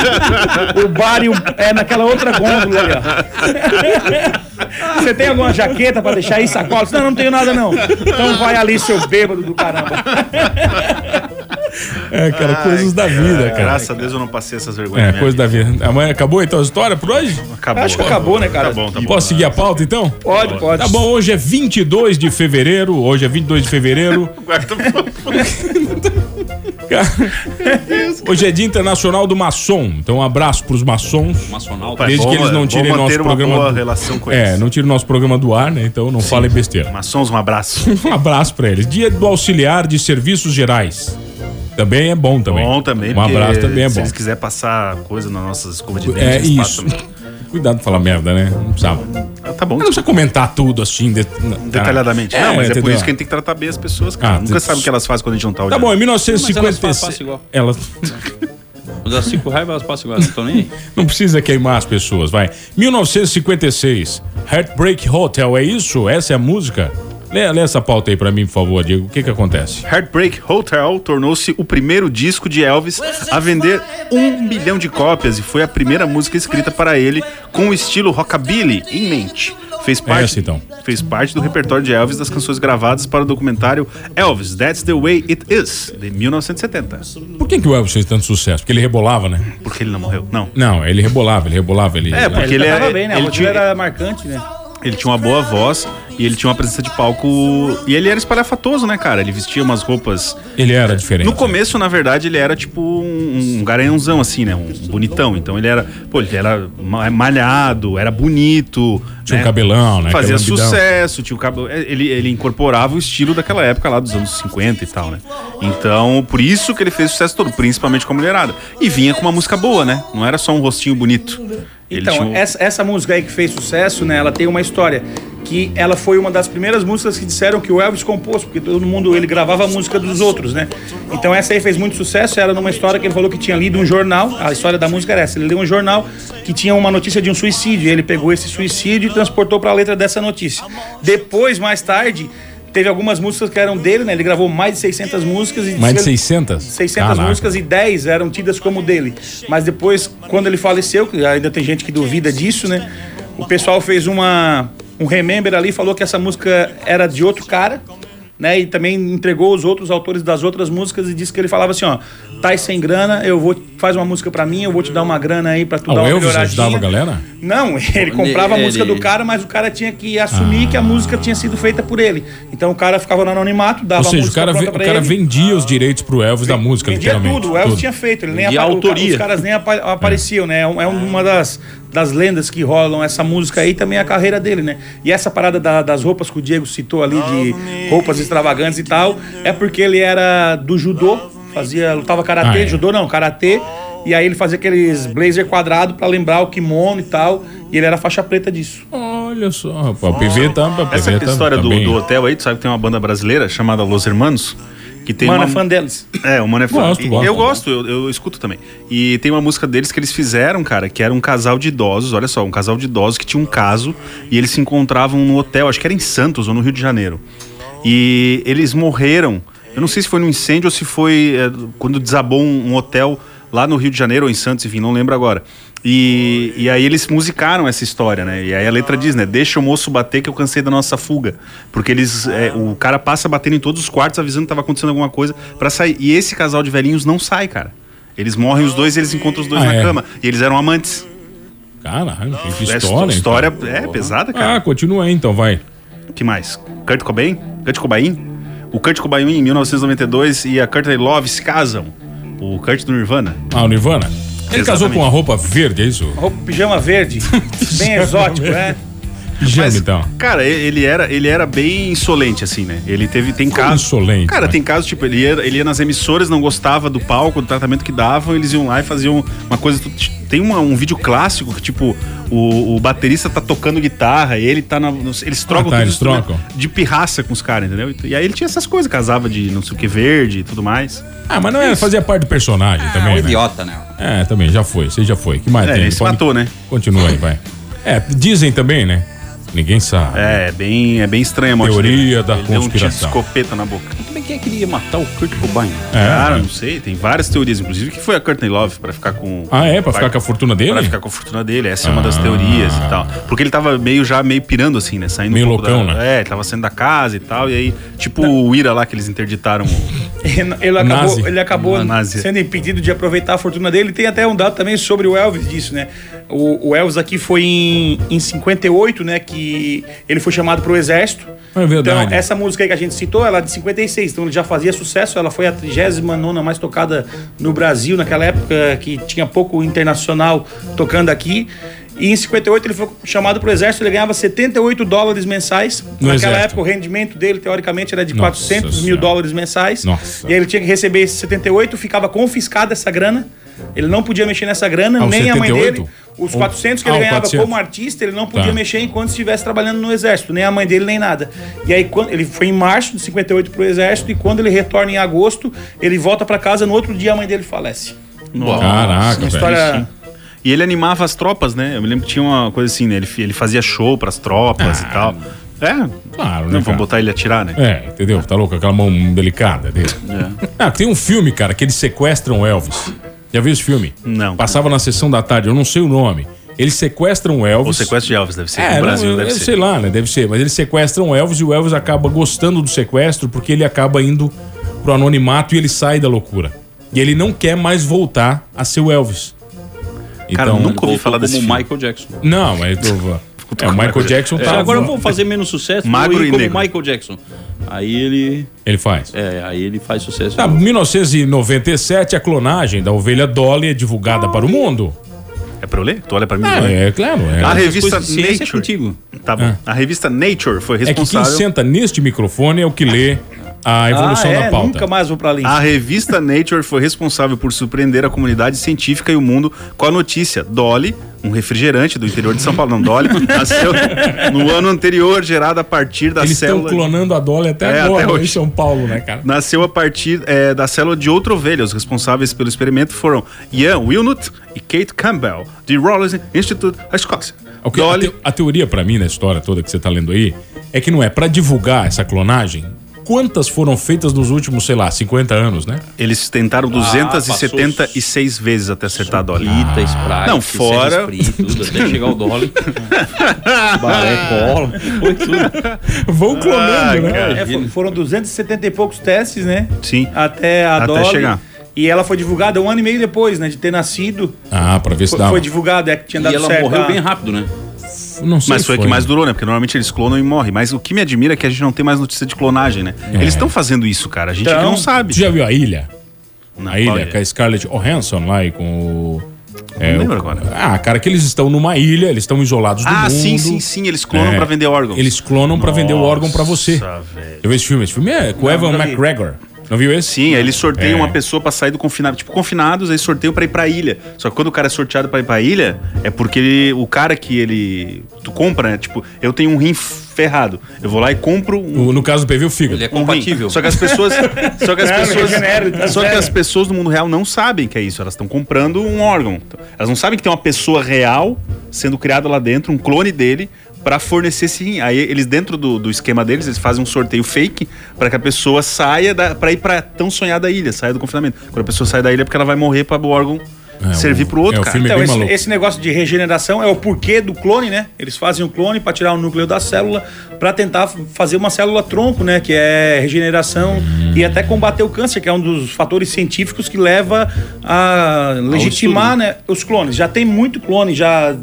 o bar e o, é naquela outra gôndola ali, ó. Você tem alguma jaqueta pra deixar aí, sacola? Não, não tenho nada não. Então vai ali, seu bêbado do caramba. É, cara, coisas da vida, cara. Graças a Deus eu não passei essas vergonhas. É, coisa vida. da vida. Amanhã acabou então a história por hoje? Acabou. Acho que acabou, né, cara? Tá bom, tá bom. Posso seguir a pauta então? Pode, pode. Tá bom, hoje é 22 de fevereiro. Hoje é 22 de fevereiro. Hoje é Dia Internacional do Maçom. Então, um abraço pros maçons. Maçonal. Desde bom, que eles não tirem nosso uma programa. boa relação com É, eles. não tirem nosso programa do ar, né? Então não falem besteira. Maçons, um abraço. Um abraço pra eles. Dia do Auxiliar de Serviços Gerais. Também é bom também. Bom também, Um abraço também é Se bom. eles quiserem passar coisa nas nossas escovas de dente, É isso. passam. Cuidado de falar merda, né? Não precisava. Ah, Tá bom. Não precisa comentar tudo assim. de- Detalhadamente. É, não, mas é por entendeu? isso que a gente tem que tratar bem as pessoas, cara. Ah, Nunca sabe o que elas fazem quando a gente não tá olhando. Tá bom, em Mas elas 1956. passam igual. Elas Quando elas ficam com raiva, elas passam igual. Não estão nem aí. não precisa queimar as pessoas, vai. 1956. Heartbreak Hotel, é isso? Essa é a música? Lê, lê essa pauta aí pra mim, por favor, Diego. O que que acontece? Heartbreak Hotel tornou-se o primeiro disco de Elvis a vender um milhão de cópias e foi a primeira música escrita para ele com o estilo rockabilly em mente. Fez parte, essa, então. fez parte do repertório de Elvis das canções gravadas para o documentário Elvis, That's the Way It Is, de 1970. Por que, que o Elvis fez tanto sucesso? Porque ele rebolava, né? Porque ele não morreu? Não. Não, ele rebolava, ele rebolava. Ele... É, porque ele, tava é, bem, né? ele tinha... era marcante, né? ele tinha uma boa voz e ele tinha uma presença de palco. E ele era espalhafatoso, né, cara? Ele vestia umas roupas Ele era diferente. No começo, na verdade, ele era tipo um, um garanhãozão, assim, né? Um bonitão. Então ele era, pô, ele era ma- malhado, era bonito. Tinha um né? cabelão, né? Fazia sucesso, tinha o cabelo. Ele, ele incorporava o estilo daquela época lá dos anos 50 e tal, né? Então, por isso que ele fez sucesso todo, principalmente com a mulherada. E vinha com uma música boa, né? Não era só um rostinho bonito. Então, tinha essa, essa música aí que fez sucesso, né? Ela tem uma história. Que ela foi uma das primeiras músicas que disseram que o Elvis compôs, porque todo mundo ele gravava a música dos outros, né? Então essa aí fez muito sucesso. Era numa história que ele falou que tinha lido um jornal. A história da música era essa. Ele leu um jornal que tinha uma notícia de um suicídio. Ele pegou esse suicídio e transportou para a letra dessa notícia. Depois, mais tarde, teve algumas músicas que eram dele, né? Ele gravou mais de 600 músicas. E Mais de disse que ele- 600? 600 Caraca. músicas e 10 eram tidas como dele. Mas depois, quando ele faleceu, que ainda tem gente que duvida disso, né? O pessoal fez uma um remember ali, falou que essa música era de outro cara, né? E também entregou os outros autores das outras músicas e disse que ele falava assim, ó, tá aí sem grana, eu vou faz uma música pra mim, eu vou te dar uma grana aí pra tu Ah, dar o uma Elvis melhoradinha. ajudava a galera? Não, ele comprava a música do cara, mas o cara tinha que assumir Ah. que a música tinha sido feita por ele. Então o cara ficava no anonimato, dava Ou a seja, o música cara, pronta ve- o cara ele. vendia os direitos pro Elvis da música, Vendia literalmente. tudo, o Elvis tudo. tinha feito, ele nem apa- o ca- autoria. Os caras nem apa- apareciam, né? É é uma das, das lendas que rolam essa música aí, também é a carreira dele, né? E essa parada da- das roupas que o Diego citou ali, de roupas extravagantes e tal, é porque ele era do judô, fazia, lutava karatê, Ah, é. judô não, karatê. E aí ele fazia aqueles blazer quadrado pra lembrar o kimono e tal. E ele era faixa preta disso. Olha só, rapaz. O PV tá. O PV Essa tá, história tá do, do hotel aí, tu sabe que tem uma banda brasileira chamada Los Hermanos. Que tem Mano, uma... é fã deles. É, o Mano é fã. Gosto, E- gosto. eu gosto, eu, eu escuto também. E tem uma música deles que eles fizeram, cara, que era um casal de idosos, olha só, um casal de idosos que tinha um caso e eles se encontravam no hotel, acho que era em Santos ou no Rio de Janeiro. E eles morreram, eu não sei se foi no incêndio ou se foi é, quando desabou um, um hotel lá no Rio de Janeiro ou em Santos, enfim, não lembro agora. E, e aí eles musicaram essa história, né? E aí a letra diz, né? Deixa o moço bater que eu cansei da nossa fuga. Porque eles. é, o cara passa batendo em todos os quartos, avisando que tava acontecendo alguma coisa pra sair. E esse casal de velhinhos não sai, cara. Eles morrem os dois e eles encontram os dois Ah, na é? cama. E eles eram amantes. Caralho, que Essa história. história então. é pesada, Ah, cara. continua aí então, vai. que mais? Kurt Cobain? Kurt Cobain? O Kurt Cobain em 1992 e a Courtney Love se casam. O Kurt do Nirvana. Ah, o Nirvana. Ele casou Exatamente. com uma roupa verde, é isso? Roupa, pijama verde. bem exótico, né? Mas, então. Cara, ele era, ele era bem insolente, assim, né? Ele teve. Tem Como casos. insolente, Cara, né? tem casos, tipo, ele ia, ele ia nas emissoras, não gostava do palco, do tratamento que davam, eles iam lá e faziam uma coisa. Tem uma- um vídeo clássico que, tipo, o, o baterista tá tocando guitarra e ele tá na. Eles trocam tá, todo eles trocam. de pirraça com os caras, entendeu? E aí ele tinha essas coisas, casava de não sei o que verde e tudo mais. Ah, mas não é, fazia parte do personagem É também, um né? idiota, né? É, também, já foi. Você já foi. que mais É, tem? ele se Pode- matou, né? Continua aí, vai. É, dizem também, né? Ninguém sabe. É, bem, é bem estranha a morte Teoria dele. da ele deu um conspiração. escopeta na boca. Como é que é que ele ia matar o Kurt Cobain? É, Cara, né? não sei, tem várias teorias, inclusive que foi a Courtney Love pra ficar com. Ah, é? Pra ficar com a fortuna dele? Pra ficar com a fortuna dele, essa é uma das Ah. teorias e tal. Porque ele tava meio já meio pirando assim, né? Saindo Meio um loucão, da, né? É, ele tava saindo da casa e tal. E aí, tipo o Ira lá que eles interditaram. Ele acabou, Nazi. ele acabou Nazi. sendo impedido de aproveitar a fortuna dele. Tem até um dado também sobre o Elvis disso, né? O, o Elvis aqui foi em, em 58, né? Que ele foi chamado pro exército. É verdade. Então, essa música aí que a gente citou, ela é de 56, então ele já fazia sucesso. Ela foi a 39 mais tocada no Brasil, naquela época que tinha pouco internacional tocando aqui. E em 58 ele foi chamado pro exército, ele ganhava 78 dólares mensais. No Naquela exército. época o rendimento dele, teoricamente, era de Nossa 400 mil Senhora. dólares mensais. Nossa. E aí ele tinha que receber esses 78, ficava confiscada essa grana. Ele não podia mexer nessa grana, Ah, nem a mãe 78? dele. Os Ou- 400 que Ah, ele o ganhava 400. como artista, ele não podia Tá. mexer enquanto estivesse trabalhando no exército, nem a mãe dele, nem nada. E aí, quando ele foi em março de 58 pro exército, e quando ele retorna em agosto, ele volta pra casa, no outro dia a mãe dele falece. Nossa, Caraca, Uma velho. E ele animava as tropas, né? Eu me lembro que tinha uma coisa assim, né? Ele, ele fazia show pras tropas e tal. É, Claro, né? não vamos botar ele atirar, né? É, entendeu? Tá louco? Aquela mão delicada dele. Ah, tem um filme, cara, que eles sequestram o Elvis. Já viu esse filme? Não. Passava na sessão da tarde, eu não sei o nome. Eles sequestram o Elvis. O sequestro de Elvis deve ser. É, no Brasil não, deve eu ser. sei lá, né? Deve ser. Mas eles sequestram o Elvis e o Elvis acaba gostando do sequestro porque ele acaba indo pro anonimato e ele sai da loucura. E ele não quer mais voltar a ser o Elvis. Cara, Então, nunca ouvi falar desse como filme. Michael Jackson. Não, mas eu- é, o Michael Jackson É, tá. agora eu vou fazer menos sucesso, Magro vou ir e como negro. Michael Jackson. Aí ele, Ele faz. é, aí ele faz sucesso. Tá, 1997, a clonagem da ovelha Dolly é divulgada para o mundo. É pra eu ler? Tu olha pra mim? Ah, é claro. É, A revista é Nature. contigo. Tá bom. A revista Nature foi é que quem responsável. senta neste microfone é o que lê a evolução ah, é? da pauta. Nunca mais vou pra linha. A revista Nature foi responsável por surpreender a comunidade científica e o mundo com a notícia: Dolly, um refrigerante do interior de São Paulo, não, Dolly, nasceu no ano anterior, gerada a partir da Eles estão célula. clonando a Dolly até É, agora até lá em hoje. São Paulo, né, cara? Nasceu a partir é, da célula de outra ovelha. Os responsáveis pelo experimento foram Ian Wilnut e Kate Campbell, de Rollins Institute, a Escócia. O que- a, Dolly, te- a teoria pra mim na história toda que você tá lendo aí é que não é pra divulgar essa clonagem. Quantas foram feitas nos últimos, sei lá, 50 anos, né? eles tentaram 276 vezes até acertar a Dolly. Pita, Sprite, Não, fora- Spree, tudo, até chegar o Dolly. Baré, cola, foi tudo. Vão clonando, Ah, né? cara. É, fo- foram 270 e poucos testes, né? Sim. Até a Até Dolly. chegar. E ela foi divulgada um ano e meio depois, né? De ter nascido. Ah, pra ver se Foi, dá. foi divulgada, é que tinha E dado ela certo. morreu a- bem rápido, né? Não sei Mas foi a que mais durou, né? Porque normalmente eles clonam e morrem. Mas o que me admira é que a gente não tem mais notícia de clonagem, né? Eles estão fazendo isso, cara. A gente é que Então, não sabe. Tu já viu a Ilha? Não, A Ilha, é? com a Scarlett Johansson lá e com o... É, lembro o- agora. Ah, cara, que eles estão numa ilha, eles estão isolados do Ah, mundo. sim, sim, sim. Eles clonam É. pra vender órgãos. Eles clonam pra vender o órgão pra você. Eu vi esse filme, esse filme é com o Evan. McGregor. Não viu esse? Sim, aí eles sorteiam É. uma pessoa pra sair do confinado. Tipo, confinados, aí sorteiam pra ir pra ilha. Só que quando o cara é sorteado pra ir pra ilha, é porque ele- o cara que ele. Tu compra, né? Tipo, eu tenho um rim ferrado. Eu vou lá e compro um. O- no caso do PV, o fígado. Ele é um compatível. Só que as pessoas. Só que as É, pessoas. tá Só que as pessoas do mundo real não sabem que é isso. Elas estão comprando um órgão. Elas não sabem que tem uma pessoa real sendo criada lá dentro, um clone dele, pra fornecer rim. Aí eles, dentro do, do esquema deles, eles fazem um sorteio fake pra que a pessoa saia da, pra ir pra tão sonhada ilha, saia do confinamento. Quando a pessoa sai da ilha é porque ela vai morrer pra o órgão É, servir o- pro outro, é, cara. é Então, esse, esse negócio de regeneração é o porquê do clone, né? Eles fazem o clone para tirar o núcleo da célula, para tentar fazer uma célula tronco, né? Que é regeneração e até combater o câncer, que é um dos fatores científicos que leva a legitimar né, os clones. Já tem muito clone já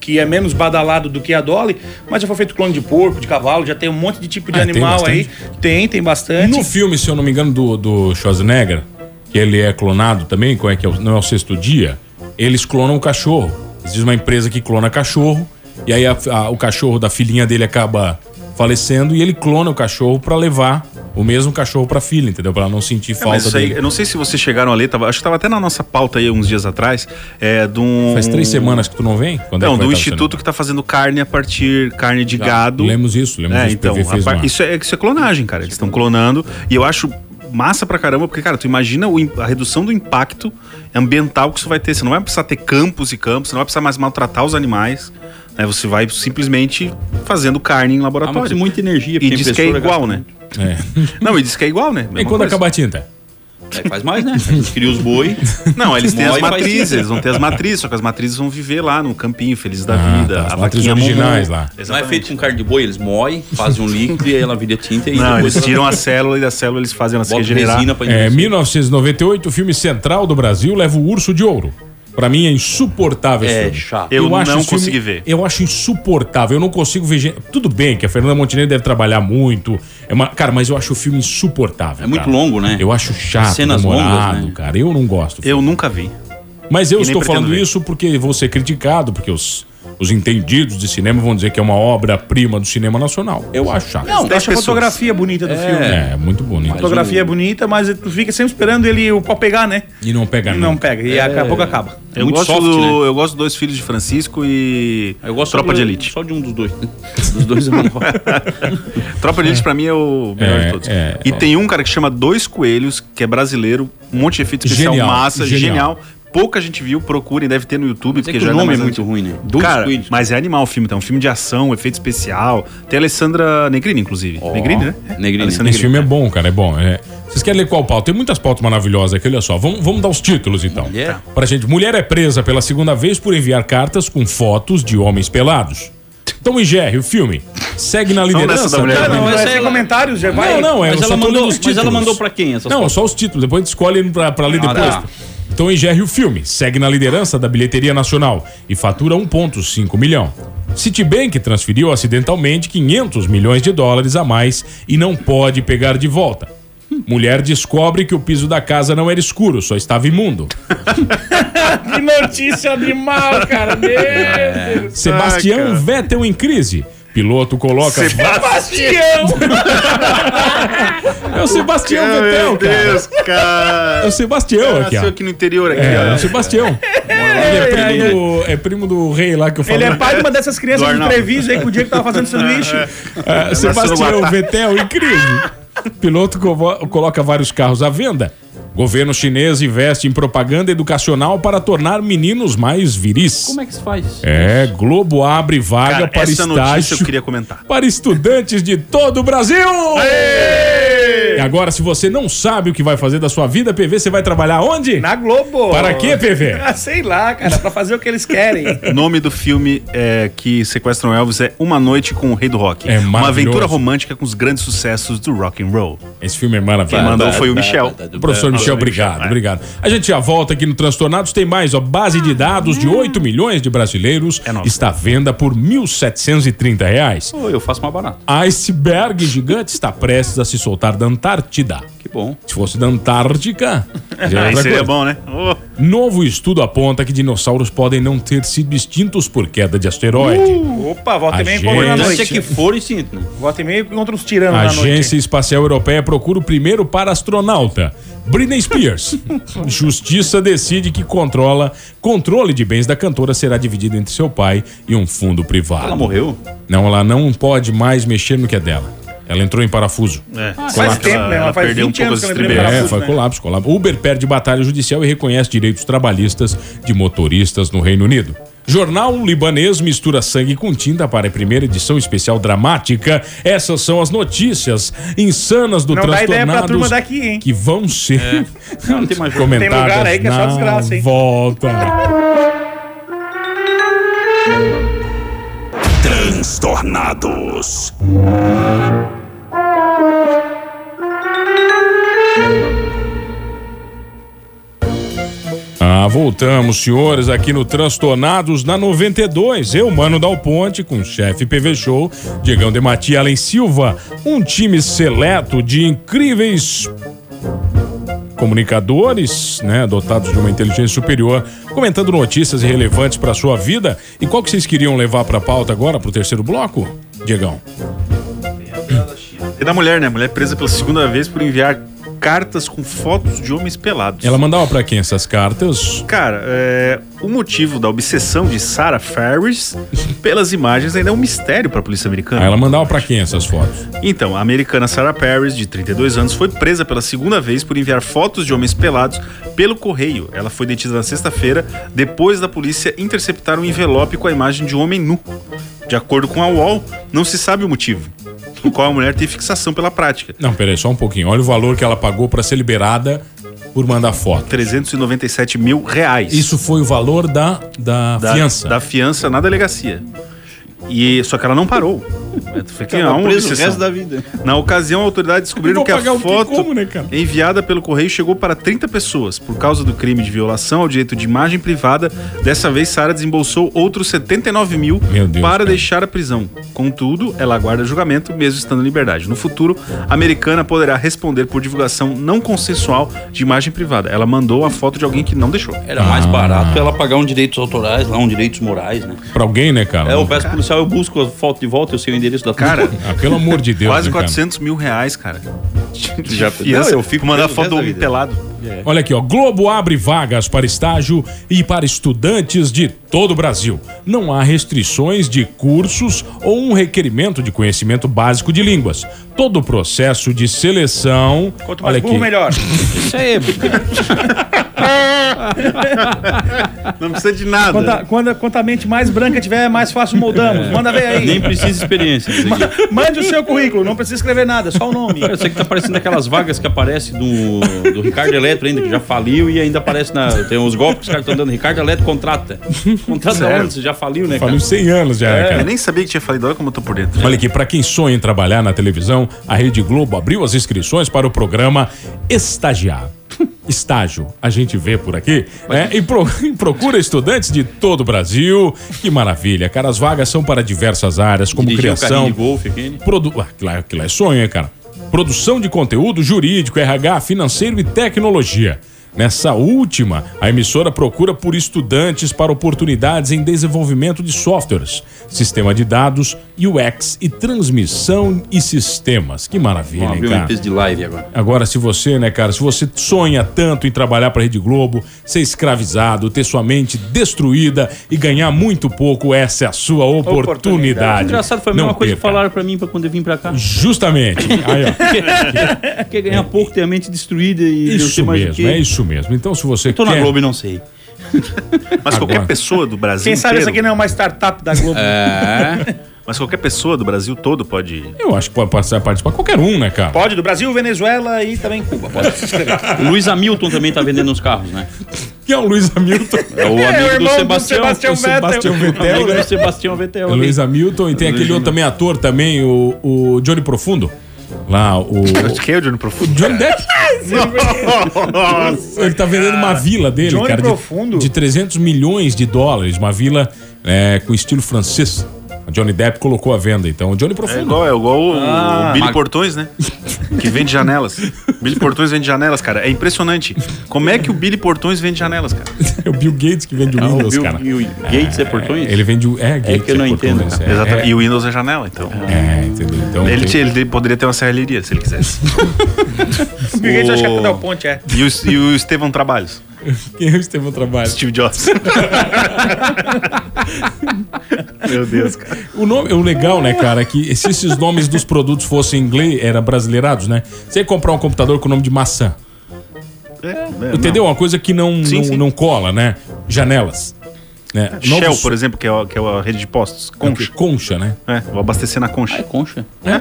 que é menos badalado do que a Dolly, mas já foi feito clone de porco, de cavalo, já tem um monte de tipo de Ah, tem animal aí. bastante. Tem, tem bastante. No filme, se eu não me engano, do, do Schwarzenegger, que ele é clonado também, como é que é? Não é o sexto dia, eles clonam o cachorro. Existe uma empresa que clona cachorro, e aí a- a- o cachorro da filhinha dele acaba falecendo e ele clona o cachorro pra levar o mesmo cachorro pra filha, entendeu? Pra ela não sentir É, falta isso aí, dele. eu não sei se vocês chegaram a ler, tava, acho que tava até na nossa pauta aí uns dias atrás, é, de um... Faz três semanas que tu não vem? Quando é Não, vai do instituto que tá fazendo carne a partir carne de Já, gado. lemos isso, lemos é, isso, então, par- isso, é, isso é clonagem, cara. Eles estão clonando e eu acho massa pra caramba, porque, cara, tu imagina a redução do impacto ambiental que isso vai ter. Você não vai precisar ter campos e campos, você não vai precisar mais maltratar os animais. Né? Você vai simplesmente fazendo carne em Ah, laboratório. mas muita energia. e diz que é igual, gasta né? É. Não, e diz que é igual, né? E Mesma quando coisa. acaba a tinta? Aí faz mais, né? A gente cria os boi. Não, eles têm as matrizes, eles vão ter as matrizes, só que as matrizes vão viver lá no campinho, felizes da Ah, vida. tá, as a matrizes originais lá. Não é feito com carne de boi, eles moem, fazem um líquido e aí ela vira tinta e Não, depois eles ela tiram a célula e da célula eles fazem ela se regenerar. É, endurecer. 1998, o filme central do Brasil leva o Urso de Ouro. Pra mim é insuportável esse É filme. chato. Eu acho não esse filme- consegui ver. Eu acho insuportável. Eu não consigo ver gente. Tudo bem que a Fernanda Montenegro deve trabalhar muito. É uma... Cara, mas eu acho o filme insuportável. É muito cara. longo, né? Eu acho chato, Cenas demorado, longas, né? cara. Eu não gosto. Eu nunca vi. Mas eu estou falando ver. isso porque vou ser criticado, porque os, os entendidos de cinema vão dizer que é uma obra-prima do cinema nacional. Eu acho chato. Não, eu acho a pessoas. fotografia bonita do filme. É, muito bonito. A fotografia é bonita, mas tu fica sempre esperando ele o pau pegar, né? E não pega E não nunca. pega. E daqui a pouco acaba. Eu muito gosto, soft, do, né? eu gosto dos dois filhos de Francisco e Eu gosto Tropa só de Elite. Só de um dos dois. Dos dois eu não gosto. Tropa de Elite pra mim é o melhor É, de todos. é, e é. tem um cara que chama Dois Coelhos, que é brasileiro, um monte de efeito especial Genial, massa, genial. genial. Pouca gente viu, procurem, deve ter no YouTube, Mas é porque que já o não nome é muito ruim, né? Dois Cara, Coelhos. mas é animal o filme, tá? Um filme de ação, efeito especial. Tem a Alessandra Negrini, inclusive. Ó, Negrini, né? Negrini. Alessandra Esse filme é bom, cara, é bom. é. Vocês querem ler qual pauta? Tem muitas pautas maravilhosas aqui, olha só. Vamos, vamos dar os títulos, então. Mulher? Pra gente. Mulher é presa pela segunda vez por enviar cartas com fotos de homens pelados. Tom e Jerry, o filme. Segue na liderança. da mulher. Não, mas vai ser ela- comentários, já vai. Não, não, é, Mas ela mandou- mas ela mandou pra quem essas Não, fotos? só os títulos, depois a gente escolhe pra, pra ler Ah, depois. tá. Tom e Jerry, o filme, segue na liderança da bilheteria nacional e fatura 1,5 milhão. Citibank transferiu acidentalmente 500 milhões de dólares a mais e não pode pegar de volta. Mulher descobre que o piso da casa não era escuro, só estava imundo. Que notícia animal, cara. Meu Deus. Sebastião. Vettel em crise. Piloto coloca. Bastião! É o Sebastião Vettel, Meu cara. Deus, cara. É o Sebastião aqui, Nasceu ó. aqui no interior, aqui, É, é ó. o Sebastião. Ele é primo, do, é primo do rei lá que eu falei. Ele é pai de uma dessas crianças de. Treviso aí, que o dia que tava fazendo sanduíche. É, Sebastião Guatá. Vettel crise. Piloto coloca vários carros à venda. Governo chinês investe em propaganda educacional para tornar meninos mais viris. Como é que se faz? É, Globo abre vaga Cara, para essa notícia eu estágio queria comentar. para estudantes de todo o Brasil. E agora, se você não sabe o que vai fazer da sua vida, PV, você vai trabalhar onde? Na Globo. Para quê, PV? Ah, sei lá, cara, pra fazer o que eles querem. O nome do filme é, que sequestram Elvis é Uma Noite com o Rei do Rock. É Uma aventura romântica com os grandes sucessos do rock and roll. Esse filme é maravilhoso. Quem mandou foi o Michel. O professor Michel, obrigado, obrigado. A gente já volta aqui no Transtornados. Tem mais, ó. Base de dados de 8 milhões de brasileiros É está à venda por 1.730 reais. Pô, eu faço mais barato. Iceberg gigante está prestes a se soltar da Antártida. Antártida. Que bom. Se fosse da Antártica, já é Aí seria coisa. bom, né? Ô, Novo estudo aponta que dinossauros podem não ter sido extintos por queda de asteroide. Opa, volta e meia encontra na noite. que for e sinto. né? Volta e meia encontra uns tiranos A na noite. Agência Espacial Europeia procura o primeiro para astronauta. Britney Spears. Justiça decide que controla controle de bens da cantora será dividido entre seu pai e um fundo privado. Ela morreu? Não, ela não pode mais mexer no que é dela. Ela entrou em parafuso. É. Faz tempo, né? Ela faz perdeu 20 anos que ela entrou em É, parafuso, foi né? colapso, colapso. Uber perde batalha judicial e reconhece direitos trabalhistas de motoristas no Reino Unido. Jornal libanês mistura sangue com tinta para a primeira edição especial dramática. Essas são as notícias insanas do Não Transtornados daqui, que vão ser Não, não jogo. comentadas Tem lugar aí que é só desgraça, hein? volta. Transtornados. Ah, voltamos, senhores, aqui no Transtornados na 92. Eu, Mano Dal Ponte, com o chefe PV Show, Diegão de Matia Allen Silva, um time seleto de incríveis comunicadores, né, dotados de uma inteligência superior, comentando notícias relevantes para sua vida. E qual que vocês queriam levar para pauta agora, para o terceiro bloco, Diegão? E da mulher, né? Mulher presa pela segunda vez por enviar cartas com fotos de homens pelados. Ela mandava para quem essas cartas? Cara, é, o motivo da obsessão de Sarah Ferris pelas imagens ainda é um mistério para a polícia americana. Ah, ela mandava para quem essas fotos? Então, a americana Sarah Paris, de 32 anos, foi presa pela segunda vez por enviar fotos de homens pelados pelo correio. Ela foi detida na sexta-feira, depois da polícia interceptar um envelope com a imagem de um homem nu. De acordo com a UOL, não se sabe o motivo, o qual a mulher tem fixação pela prática. Não, peraí, só um pouquinho. Olha o valor que ela pagou para ser liberada por mandar foto. 397 mil reais. Isso foi o valor da, da, da fiança. Da fiança na delegacia. E, só que ela não parou. Foi que Tava há uma preso o obsessão. resto da vida. Na ocasião, a autoridade descobriram vou que a foto Como, né, enviada pelo correio chegou para 30 pessoas. Por causa do crime de violação ao direito de imagem privada, dessa vez Sara desembolsou outros 79 mil Deus, para cara. deixar a prisão. Contudo, ela aguarda julgamento mesmo estando em liberdade. No futuro, a americana poderá responder por divulgação não consensual de imagem privada. Ela mandou a foto de alguém que não deixou. Era mais barato ela pagar um direitos autorais, lá um direitos morais, né? Pra alguém, né, cara? É, eu peço policial, eu busco a foto de volta, eu sei o endereço da Cara, Ah, pelo amor de Deus. quase né, cara? 400 mil reais, cara. Já- Fiança, Não, eu fico mandar preso o foto do homem pelado. Olha aqui, ó. Globo abre vagas para estágio e para estudantes de todo o Brasil. Não há restrições de cursos ou um requerimento de conhecimento básico de línguas. Todo o processo de seleção. Quanto mais olha burro, aqui. melhor. Isso aí, Não precisa de nada. Quanto a, quando, a- quanto a mente mais branca tiver, mais fácil moldamos. Manda ver aí. nem precisa experiência. Mande o seu currículo, não precisa escrever nada, só o nome. Cara, Isso aqui tá parecendo aquelas vagas que aparece do, do Ricardo Eletro ainda, que já faliu e ainda aparece na. Tem uns golpes que os caras estão dando. Ricardo Eletro contrata. Contrata? Você já faliu, né, cara? uns 100 anos já, né, Eu cara. nem sabia que tinha falido, olha como eu tô por dentro. Olha aqui, para quem sonha em trabalhar na televisão, a Rede Globo abriu as inscrições para o programa Estagiar. Estágio, a gente vê por aqui, né? E, pro- e procura estudantes de todo o Brasil. Que maravilha, cara. As vagas são para diversas áreas, como Dirigir um criação, carrinho de golfe aqui. Produ... Ah, aquilo, aquilo é sonho, hein, cara? Produção de conteúdo jurídico, RH, financeiro e tecnologia. Nessa última, a emissora procura por estudantes para oportunidades em desenvolvimento de softwares, sistema de dados, UX e transmissão e sistemas. Que maravilha, hein, abrir uma cara? empresa de live agora. Agora, se você, né, cara, se você sonha tanto em trabalhar para Rede Globo, ser escravizado, ter sua mente destruída e ganhar muito pouco, essa é a sua oportunidade. Engraçado, foi a Não mesma coisa que perca. falaram pra mim pra quando eu vim pra cá. Justamente. Aí, ó. Quer ganhar pouco, ter a mente destruída e não Isso mesmo, é isso mesmo. Então, se você Tô quer... na Globo e não sei. Mas Agora. qualquer pessoa do Brasil Quem sabe inteiro, isso aqui não é uma startup da Globo. É. mas qualquer pessoa do Brasil todo pode Eu acho que pode participar, qualquer um, né, cara? Pode, do Brasil, Venezuela e também Cuba. Pode se inscrever. O Luiz Hamilton também tá vendendo uns carros, né? Que é o Luiz Hamilton. É o É, amigo o irmão do do Sebastião. Sebastião o Sebastião Vettel. Amigo né? do Sebastião Vettel. O ali. Luiz Hamilton e tem aquele outro também, ator também, o, o Johnny Profundo. Lá, o... Quem é o Johnny Profundo? Johnny Depp. Ele tá vendendo uma vila dele, Johnny cara, Profundo? de, de 300 milhões de dólares. Uma vila é, com estilo francês. O Johnny Depp colocou à venda, então. O Johnny É Profundo. igual, é igual o, Ah. o Billy Mag- Portões, né? que vende janelas. Billy Portões vende janelas, cara. É impressionante. Como é que o Billy Portões vende janelas, cara? É o Bill Gates que vende o Ah, o Windows, Bill- cara. Bill Gates é portões? Ele vende o. É, Gates que eu não portões, entendo. É, Exatamente. é, E o Windows é janela, então. é, entendeu? Então, Ele, tem- ele poderia ter uma serralheria se ele quisesse. O Bill Gates acho que é Del Ponte, é. E o, e o Estevão Trabalhos. Quem é o Estevão Trabalho? Steve Jobs. Meu Deus, cara. O, nome, o legal, né, cara, é que se esses nomes dos produtos fossem em inglês, era brasileirados, né? Você ia comprar um computador com o nome de maçã. É, é, Entendeu? Uma coisa que não, Sim, não, sim. não cola, né? Janelas. Né? não. Shell, Novos- por exemplo, que é, a, que é a rede de postos. Concha. Concha. Concha, né? É, vou abastecer na concha. É concha. É.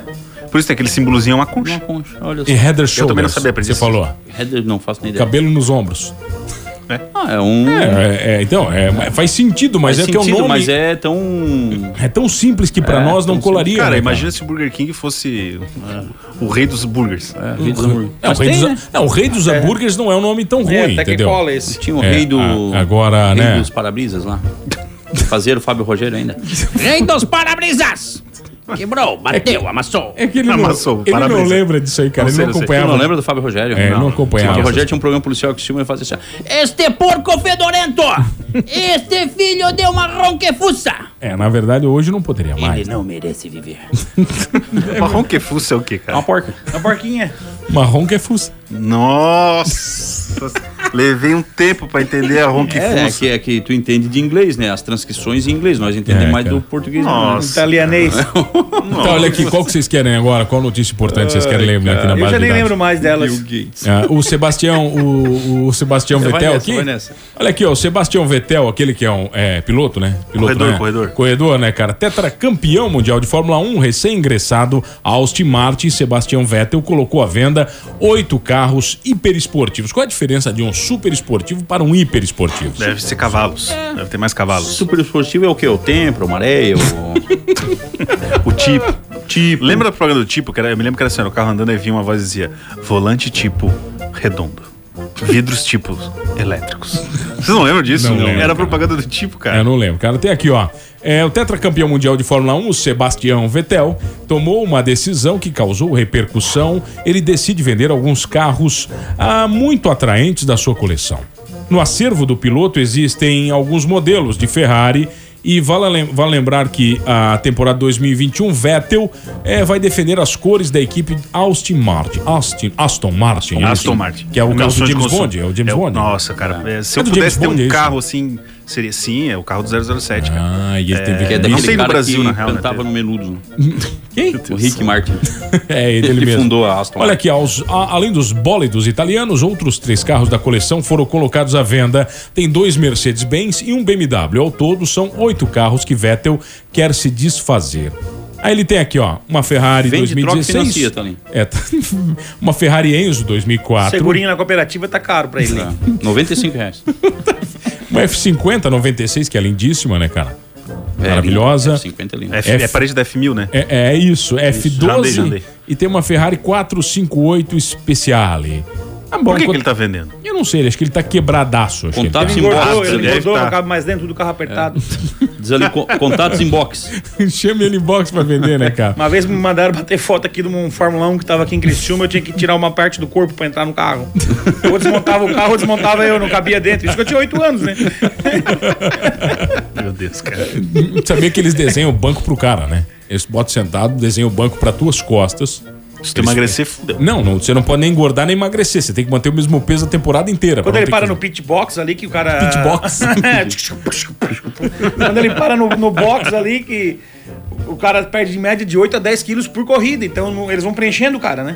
Por isso tem aquele símbolozinho, é uma concha. Uma concha. Olha só. E header shoulders. também não sabia, aprendi Você falou. Header, não faço nem ideia. Cabelo nos ombros. Ah, é um. É, é, é, então, é, faz sentido, mas faz é que é um sentido, nome. mas é tão. É tão simples que pra É, nós não colaria. Cara, né, imagina se o Burger King fosse o rei dos burgers. É, rei dos hambúrgueres. Não, o rei tem, dos, né? não, o rei dos hambúrgueres não é um nome tão ruim, É, até que entendeu? cola esse. Tinha o É, rei do. a- agora, rei né? dos para-brisas lá. Fazer o Fábio Rogério ainda. rei dos para-brisas! Quebrou, bateu, amassou. É que ele não, Amassou, ele não parabéns. lembra disso aí, cara. Não ele sei, não não sei. Tu acompanhava. não lembra do Fábio Rogério? É, não acompanhava. O Fábio Rogério tinha um programa policial que filma e fazia assim: Este porco fedorento! Este filho de uma ronquefuça! É, na verdade, hoje não poderia mais. Ele não merece viver. Marrom que fuça é o quê, cara? uma porca. Uma porquinha. Marrom que é fuça. Nossa! Levei um tempo pra entender a ron que É, é que, é que tu entende de inglês, né? As transcrições em inglês. Nós entendemos É, mais do português. Nossa. Italianês. Então, olha aqui, qual que vocês querem agora? Qual notícia importante vocês querem lembrar aqui na Eu base já de nem lembro mais delas. Ah, o Sebastião, o, o Sebastião Vai Vettel nessa, aqui. Olha aqui, ó, o Sebastião Vettel, aquele que é um é, piloto, né? Piloto, Corredor, né? corredor. Corredor, né, cara? Tetracampeão mundial de Fórmula 1, recém-ingressado a Austin Martin, Sebastião Vettel colocou à venda oito carros hiperesportivos. Qual a diferença de um super esportivo para um hiperesportivo? Deve ser cavalos. Deve ter mais cavalos. Super esportivo é o quê? O tempo, o maré, o... O tipo. tipo. Lembra do programa do tipo? Que era, eu me lembro que era assim, era o carro andando e vinha uma voz e dizia volante tipo redondo. Vidros tipos elétricos. Vocês não lembram disso? Não lembro, Era propaganda do tipo, cara. Eu não lembro, cara. Tem aqui, ó. É, o tetracampeão mundial de Fórmula 1, o Sebastião Vettel, tomou uma decisão que causou repercussão. Ele decide vender alguns carros ah, muito atraentes da sua coleção. No acervo do piloto existem alguns modelos de Ferrari. E vale, vale lembrar que a temporada 2021, Vettel eh, vai defender as cores da equipe Austin Martin. Austin, Aston Martin. Aston isso. Martin. Que é o carro do James. Bond. É o James É Bond. Nossa, cara. é, se É eu pudesse James ter Bond, um é carro assim, seria sim, é o carro do 007, cara. Ah, e ele teve Que é não daquele sei no cara Brasil, que na real, né, cantava no Menudo. né? Quem? O Rick Martin. É, ele, Ele mesmo. fundou a Aston Olha Martin. aqui, aos- a- além dos bólidos italianos, outros três carros da coleção foram colocados à venda. Tem dois Mercedes-Benz e um BMW. Ao todo, são oito carros que Vettel quer se desfazer. Aí ele tem aqui, ó, uma Ferrari Vende, troca e 2016. financia, tá ali. É, tá- uma Ferrari Enzo 2004. Segurinho na cooperativa tá caro pra ele. É, 95 reais. Uma F50 96, que é lindíssima, né, cara? É, Maravilhosa. lindo. 50 é lindo. É, F- é parede da F1000, né? É, é isso, F12 já andei, já andei. e tem uma Ferrari 458 Speciale. Ah, bom, Por que, que ele tá vendendo? Eu não sei, acho que ele tá quebradaço. Acho que ele Contatos tá. em Engordou, box. ele engordou, tá. não cabe mais dentro do carro apertado. Diz ali, co- contatos em box. Chama ele em box pra vender, né, cara? Uma vez me mandaram bater foto aqui de um Fórmula 1 que tava aqui em Criciúma, eu tinha que tirar uma parte do corpo pra entrar no carro. Eu desmontava o carro, eu desmontava eu, não cabia dentro. Isso que eu tinha 8 anos, né? Meu Deus, cara. Sabia que eles desenham o banco pro cara, né? Eles botam sentado, desenham o banco pra tuas costas. Se tu emagrecer, fudeu. Não, não, você não pode nem engordar nem emagrecer. Você tem que manter o mesmo peso a temporada inteira. Quando pra não ele ter para que- no pit box ali, que o cara. Pit box? Quando ele para no, no box ali, que o cara perde de média de 8 a 10 quilos por corrida. Então não- eles vão preenchendo o cara, né?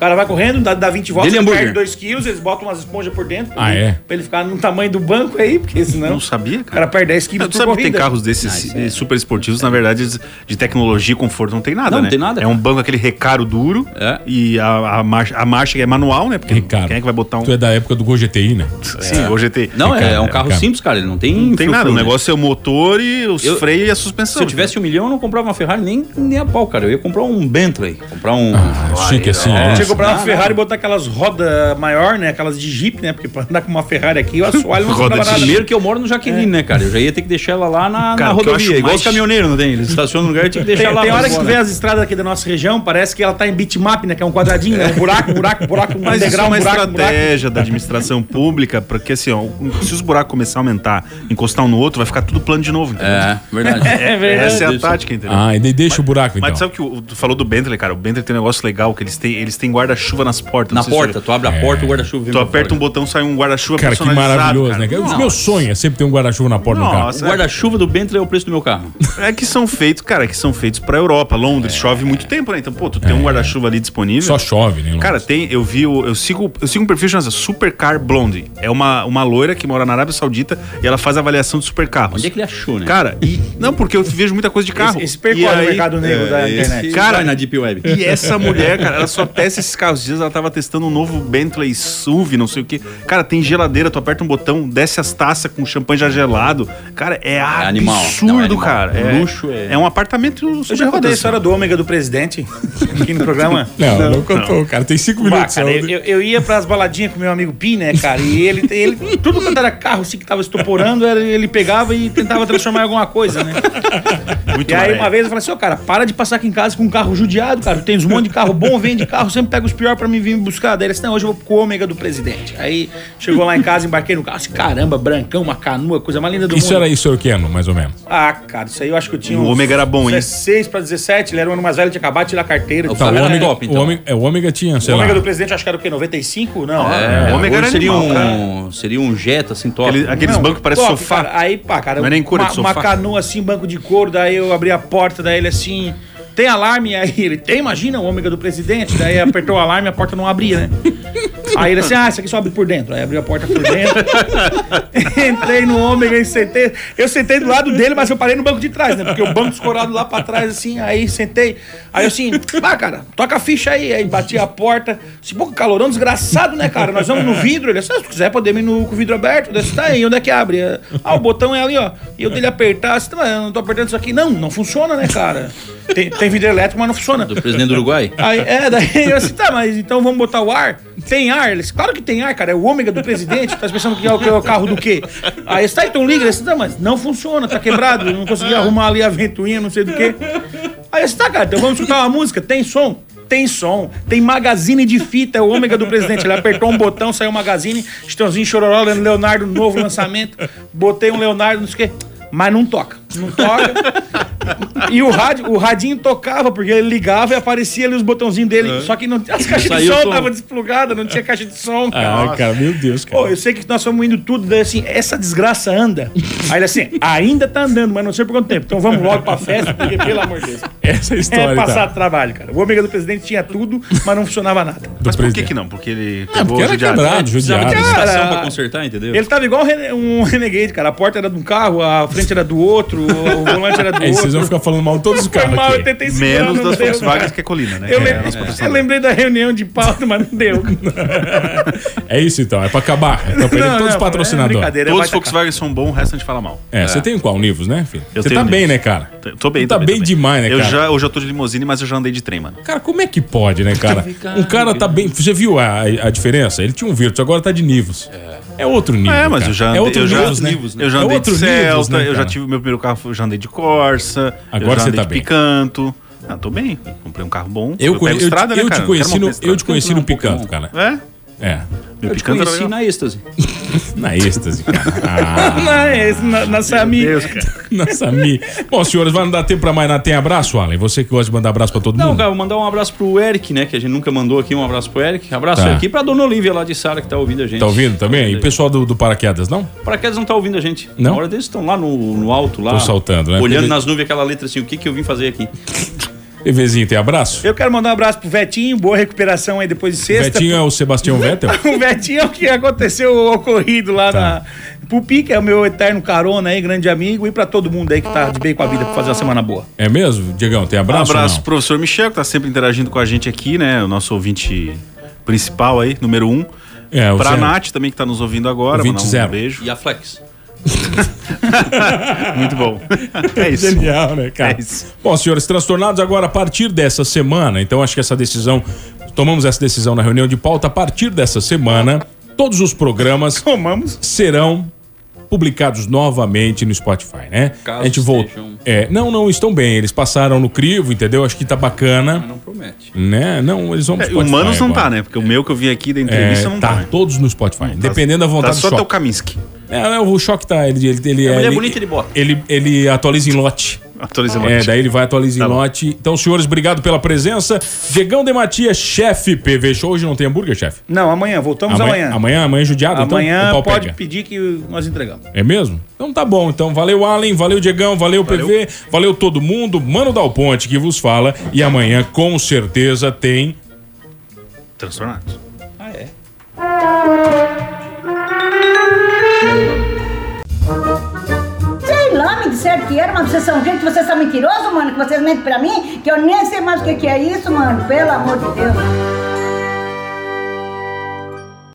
O cara vai correndo, dá, dá 20 voltas, perde 2 quilos, eles botam umas esponjas por dentro. Ah, pra ele- é? Pra ele ficar no tamanho do banco aí, porque senão. Não sabia, O cara. cara perde 10 quilos Tu por sabe que tem corrida. carros desses eh, super esportivos, na verdade, de tecnologia e conforto não tem nada, Não, né? não tem nada, É um banco aquele recaro duro É. e a, a marcha, a marcha é manual, né? Porque Ricardo, quem é que vai botar um... Tu é da época do Gol GTI, né? Sim, o GT. Não, é, Ricardo, é um é, carro Ricardo. simples, cara. Ele não tem. Não tem nada, o negócio é o motor e os Eu- freios e a Se suspensão. eu tivesse um milhão, eu não comprava uma Ferrari nem, nem a pau, cara. Eu ia comprar um Bentley. Comprar um. Ah, chique assim, né? tinha comprar uma Não, Ferrari não. e botar aquelas rodas maior, né? Aquelas de Jeep, né? Porque pra andar com uma Ferrari aqui, o assoalho não Roda nada. Primeiro que eu moro no Jaqueline, né, cara? Eu já ia ter que deixar ela lá na, Cara, na rodovia. Igual mais- os caminhoneiros, não tem? Eles estacionam no lugar e tinha que deixar Tem, lá. tem hora que tu vê as estradas aqui da nossa região, parece que ela tá em bitmap, né? Que é um quadradinho, né? Um buraco, buraco, buraco, um Mas isso é degrau, um uma buraco, um buraco. estratégia da administração pública, porque assim, ó, se os buracos começarem a aumentar, encostar um no outro, vai ficar tudo plano de novo. entendeu? É, verdade. É verdade. Essa é a tática, entendeu? Ah, e deixa o buraco, então. Mas sabe que o, tu falou do Bentley, cara? O Bentley tem um negócio legal, que eles têm, eles têm guarda-chuva nas portas. Na porta, tu abre a porta, o guarda-chuva vem Tu aperta um botão, sai um guarda-chuva Cara, que maravilhoso, cara. né? O Nossa. meu sonho é sempre ter um guarda-chuva na porta do carro. Nossa, O guarda-chuva do Bentley é o preço do meu carro. É que são feitos, cara, que são feitos pra Europa, Londres, chove muito tempo, né? Então, pô, tu tem um guarda-chuva ali disponível. Só chove, né? Cara, tem, eu vi, o- eu sigo, eu sigo um perfil chamado Supercar Blonde. É uma, uma loira que mora na Arábia Saudita e ela faz avaliação de supercarros. Onde é que ele achou, né? Cara, e não porque eu vejo muita coisa de carro. Esse, esse percorre o mercado negro da internet. Cara, na Deep Web. E essa mulher, cara, ela só testa esses carros. Dias ela tava testando um novo Bentley SUV, não sei o que. Cara, tem geladeira, tu aperta um botão, desce as taças com champanhe já gelado. Cara, é animal. absurdo, Não, é animal. cara. O É, luxo é- é um apartamento Eu super já contei a história do ômega do presidente aqui no programa. Não, não, contou, cara. Tem cinco Bah, minutos. cara, eu, eu- eu ia pras baladinhas com meu amigo Pi, né, cara? E ele, ele tudo quanto era carro assim que tava estoporando, ele pegava e tentava transformar em alguma coisa, né? Muito E aí uma vez eu falei assim, ô cara, para de passar aqui em casa com um carro judiado, cara. Tem uns monte de carro bom, vende carro, sempre pega os piores pra mim vir me buscar. Daí ele disse, não, hoje eu vou com o ômega do presidente. Aí chegou lá em casa, embarquei no carro, assim, caramba, brancão, uma canoa, coisa mais linda do Isso mundo. era isso, senhor Keno, mais ou menos. Ah, cara, isso aí eu acho que eu tinha O ômega era bom, hein? 16 pra 17, ele era um ano mais velho, tinha acabado de tirar a carteira. O Tá, o ômega, top, então. o ômega, é, o ômega tinha, sei o lá. ômega do presidente, eu acho que era o quê? 95? Não. É, o Ômega era seria animal, um, seria um Jetta, assim, top. Aquele- aqueles Não, bancos que parecem sofá. cara. Aí, pá, cara, Não é nem cura uma, de sofá. uma canoa assim, banco de couro, daí eu abri a porta, daí ele assim. Tem alarme? Aí ele, tem, imagina, o ômega do presidente. Daí apertou o alarme a porta não abria, né? Aí ele assim, ah, isso aqui só abre por dentro. Aí abriu a porta por dentro. Entrei no ômega e sentei. Eu sentei do lado dele, mas eu parei no banco de trás, né? Porque o banco escorado lá pra trás, assim, aí sentei. Aí eu assim, ah, cara, toca a ficha aí. Aí bati a porta. Pô, que calorão desgraçado, né, cara? Nós vamos no vidro. Ele assim, ah, se quiser, podemos ir no, com o vidro aberto. Eu disse, tá aí, onde é que abre? Ah, o botão é ali, ó. E eu dele apertar, assim, "Mas eu não tô apertando isso aqui. Não, não funciona, né, cara? Tem, tem vidro elétrico, mas não funciona. Do presidente do Uruguai. Aí, é, daí eu assim, tá, mas então vamos botar o ar? Tem ar? Ele disse, claro que tem ar, cara, é o ômega do presidente, tá pensando que é o, que é o carro do quê? Aí está, então liga, ele disse, tá, mas não funciona, tá quebrado, não consegui arrumar ali a ventoinha, não sei do quê. Aí eu disse, tá, cara, então vamos escutar uma música, tem som? Tem som, tem magazine de fita, é o ômega do presidente. Ele apertou um botão, saiu um magazine, Estãozinho Chororó, Leonardo, novo lançamento. Botei um Leonardo, não sei o quê. Mas não toca. Não toca. E o rádio, o radinho tocava, porque ele ligava e aparecia ali os botãozinhos dele. Só que não, as caixas de Saiu som estavam desplugadas, não tinha caixa de som, cara. Ah, cara, meu Deus, Pô, cara. eu sei que nós fomos indo tudo, daí assim, essa desgraça anda. Aí ele assim, ainda tá andando, mas não sei por quanto tempo. Então vamos logo pra festa, porque pelo amor de Deus. Essa é a É história, passar tá? trabalho, cara. O ômega do presidente tinha tudo, mas não funcionava nada. Do Mas por que presidente. que não? Porque ele É, porque era judiado. quebrado, Precisava de judiado. licitação Cara, pra consertar, entendeu? Ele tava igual um rene- um renegade, cara. A porta era de um carro, a frente era do outro, o volante era do Aí outro. vocês vão ficar falando mal de todos os carros mal, eu aqui. tentei segurar, Menos não das deu, Volkswagen cara. que é colina, né? Eu, é nossa eu lembrei da reunião de pauta, mas não deu. É isso então, é pra acabar. Então, pra Não, todos não, patrocinadores. É Todos os Volkswagen são bons, o resto a gente fala mal. É, você tem qual Nivus, né, filho? Eu Você tá bem, né, cara? Tô- Tô bem, Tá bem demais, né, eu cara? Já, hoje eu tô de limusine, mas eu já andei de trem, mano. Cara, como é que pode, né, cara? Um cara tá bem. Você viu a, a diferença? Ele tinha um Virtus, agora tá de Nivus. É outro nível. É, mas cara. eu já É andei, outro eu já, Nivus, né? eu já É andei outro de Celta, né, eu já tive meu primeiro carro, eu já andei de Corsa, Agora eu já você andei tá de bem. Picanto. Ah, tô bem. Comprei um carro bom. Eu, eu, estrada, eu né, cara? te conheci no, eu te conheci no. Picanto, cara. É? É. Eu te conheci legal. na êxtase. Na êxtase, cara. Ah, Não, na, na Sami. nossa, mi. Bom, senhores, vai não dar tempo pra mais nada. Tem abraço, Alan? Você que gosta de mandar abraço pra todo Não, mundo? cara, vou mandar um abraço pro Eric, né? Que a gente nunca mandou aqui. Um abraço pro Eric. Abraço Tá. aqui pra dona Olivia lá de Sara que tá ouvindo a gente. Tá ouvindo também? E o pessoal do, do Paraquedas, não? Paraquedas não tá ouvindo a gente. Não? Na hora deles estão lá no, no alto, lá. Tô saltando, né? Olhando Porque- nas nuvens aquela letra assim, o que que eu vim fazer aqui? EVzinho, tem abraço? Eu quero mandar um abraço pro Vetinho, boa recuperação aí depois de sexta. Betinho é o Sebastião Vettel? O Vetinho é o que aconteceu o ocorrido lá Tá. na. Pro Pique, é o meu eterno carona aí, grande amigo, e pra todo mundo aí que tá de bem com a vida pra fazer uma semana boa. É mesmo? Diegão, tem Um abraço? abraço ou pro professor Michel, que tá sempre interagindo com a gente aqui, né? O nosso ouvinte principal aí, número um. É, o Pra Zé- Nath também, que tá nos ouvindo agora. Mandar um zero. beijo. E a Flex? Muito bom. É isso. Genial, né, cara? É isso. Bom, senhores transtornados, agora a partir dessa semana, então acho que essa decisão, tomamos essa decisão na reunião de pauta, a partir dessa semana, todos os programas Tomamos. serão publicados novamente no Spotify, né? Caso a gente volta. estejam- É, não, não, estão bem. Eles passaram no crivo, entendeu? Acho que tá bacana. Mas não promete. Né? Não, eles vão pro É, Spotify humanos não agora. tá, né? Porque o meu que eu vi aqui da É, entrevista não tá, tá. né? todos no Spotify. Dependendo da vontade Tá só do até o Choque. Kaminsky. É, é, o Choque tá. Ele, ele, ele, A mulher ele, bonita, ele bota. Ele, ele atualiza em lote. Atualiza É, mais. daí ele vai atualizar Tá em lote. Então, senhores, obrigado pela presença. Diegão de Matias, chefe PV Show. Hoje não tem hambúrguer, chefe? Não, amanhã, voltamos Amanhã, amanhã. amanhã, amanhã é judiado, então? Amanhã O pau pode pega. pedir que nós entregamos. É mesmo? Então tá bom. Então valeu, Allen, valeu, Diegão, valeu, PV, valeu todo mundo. Mano Dal Ponte que vos fala. E amanhã, com certeza, tem. Transtornados. Ah, é? Lá, me disseram que era, mas vocês são gente, vocês são mentirosos, mano, que vocês mentem pra mim, que eu nem sei mais o que é isso, mano, pelo amor de Deus.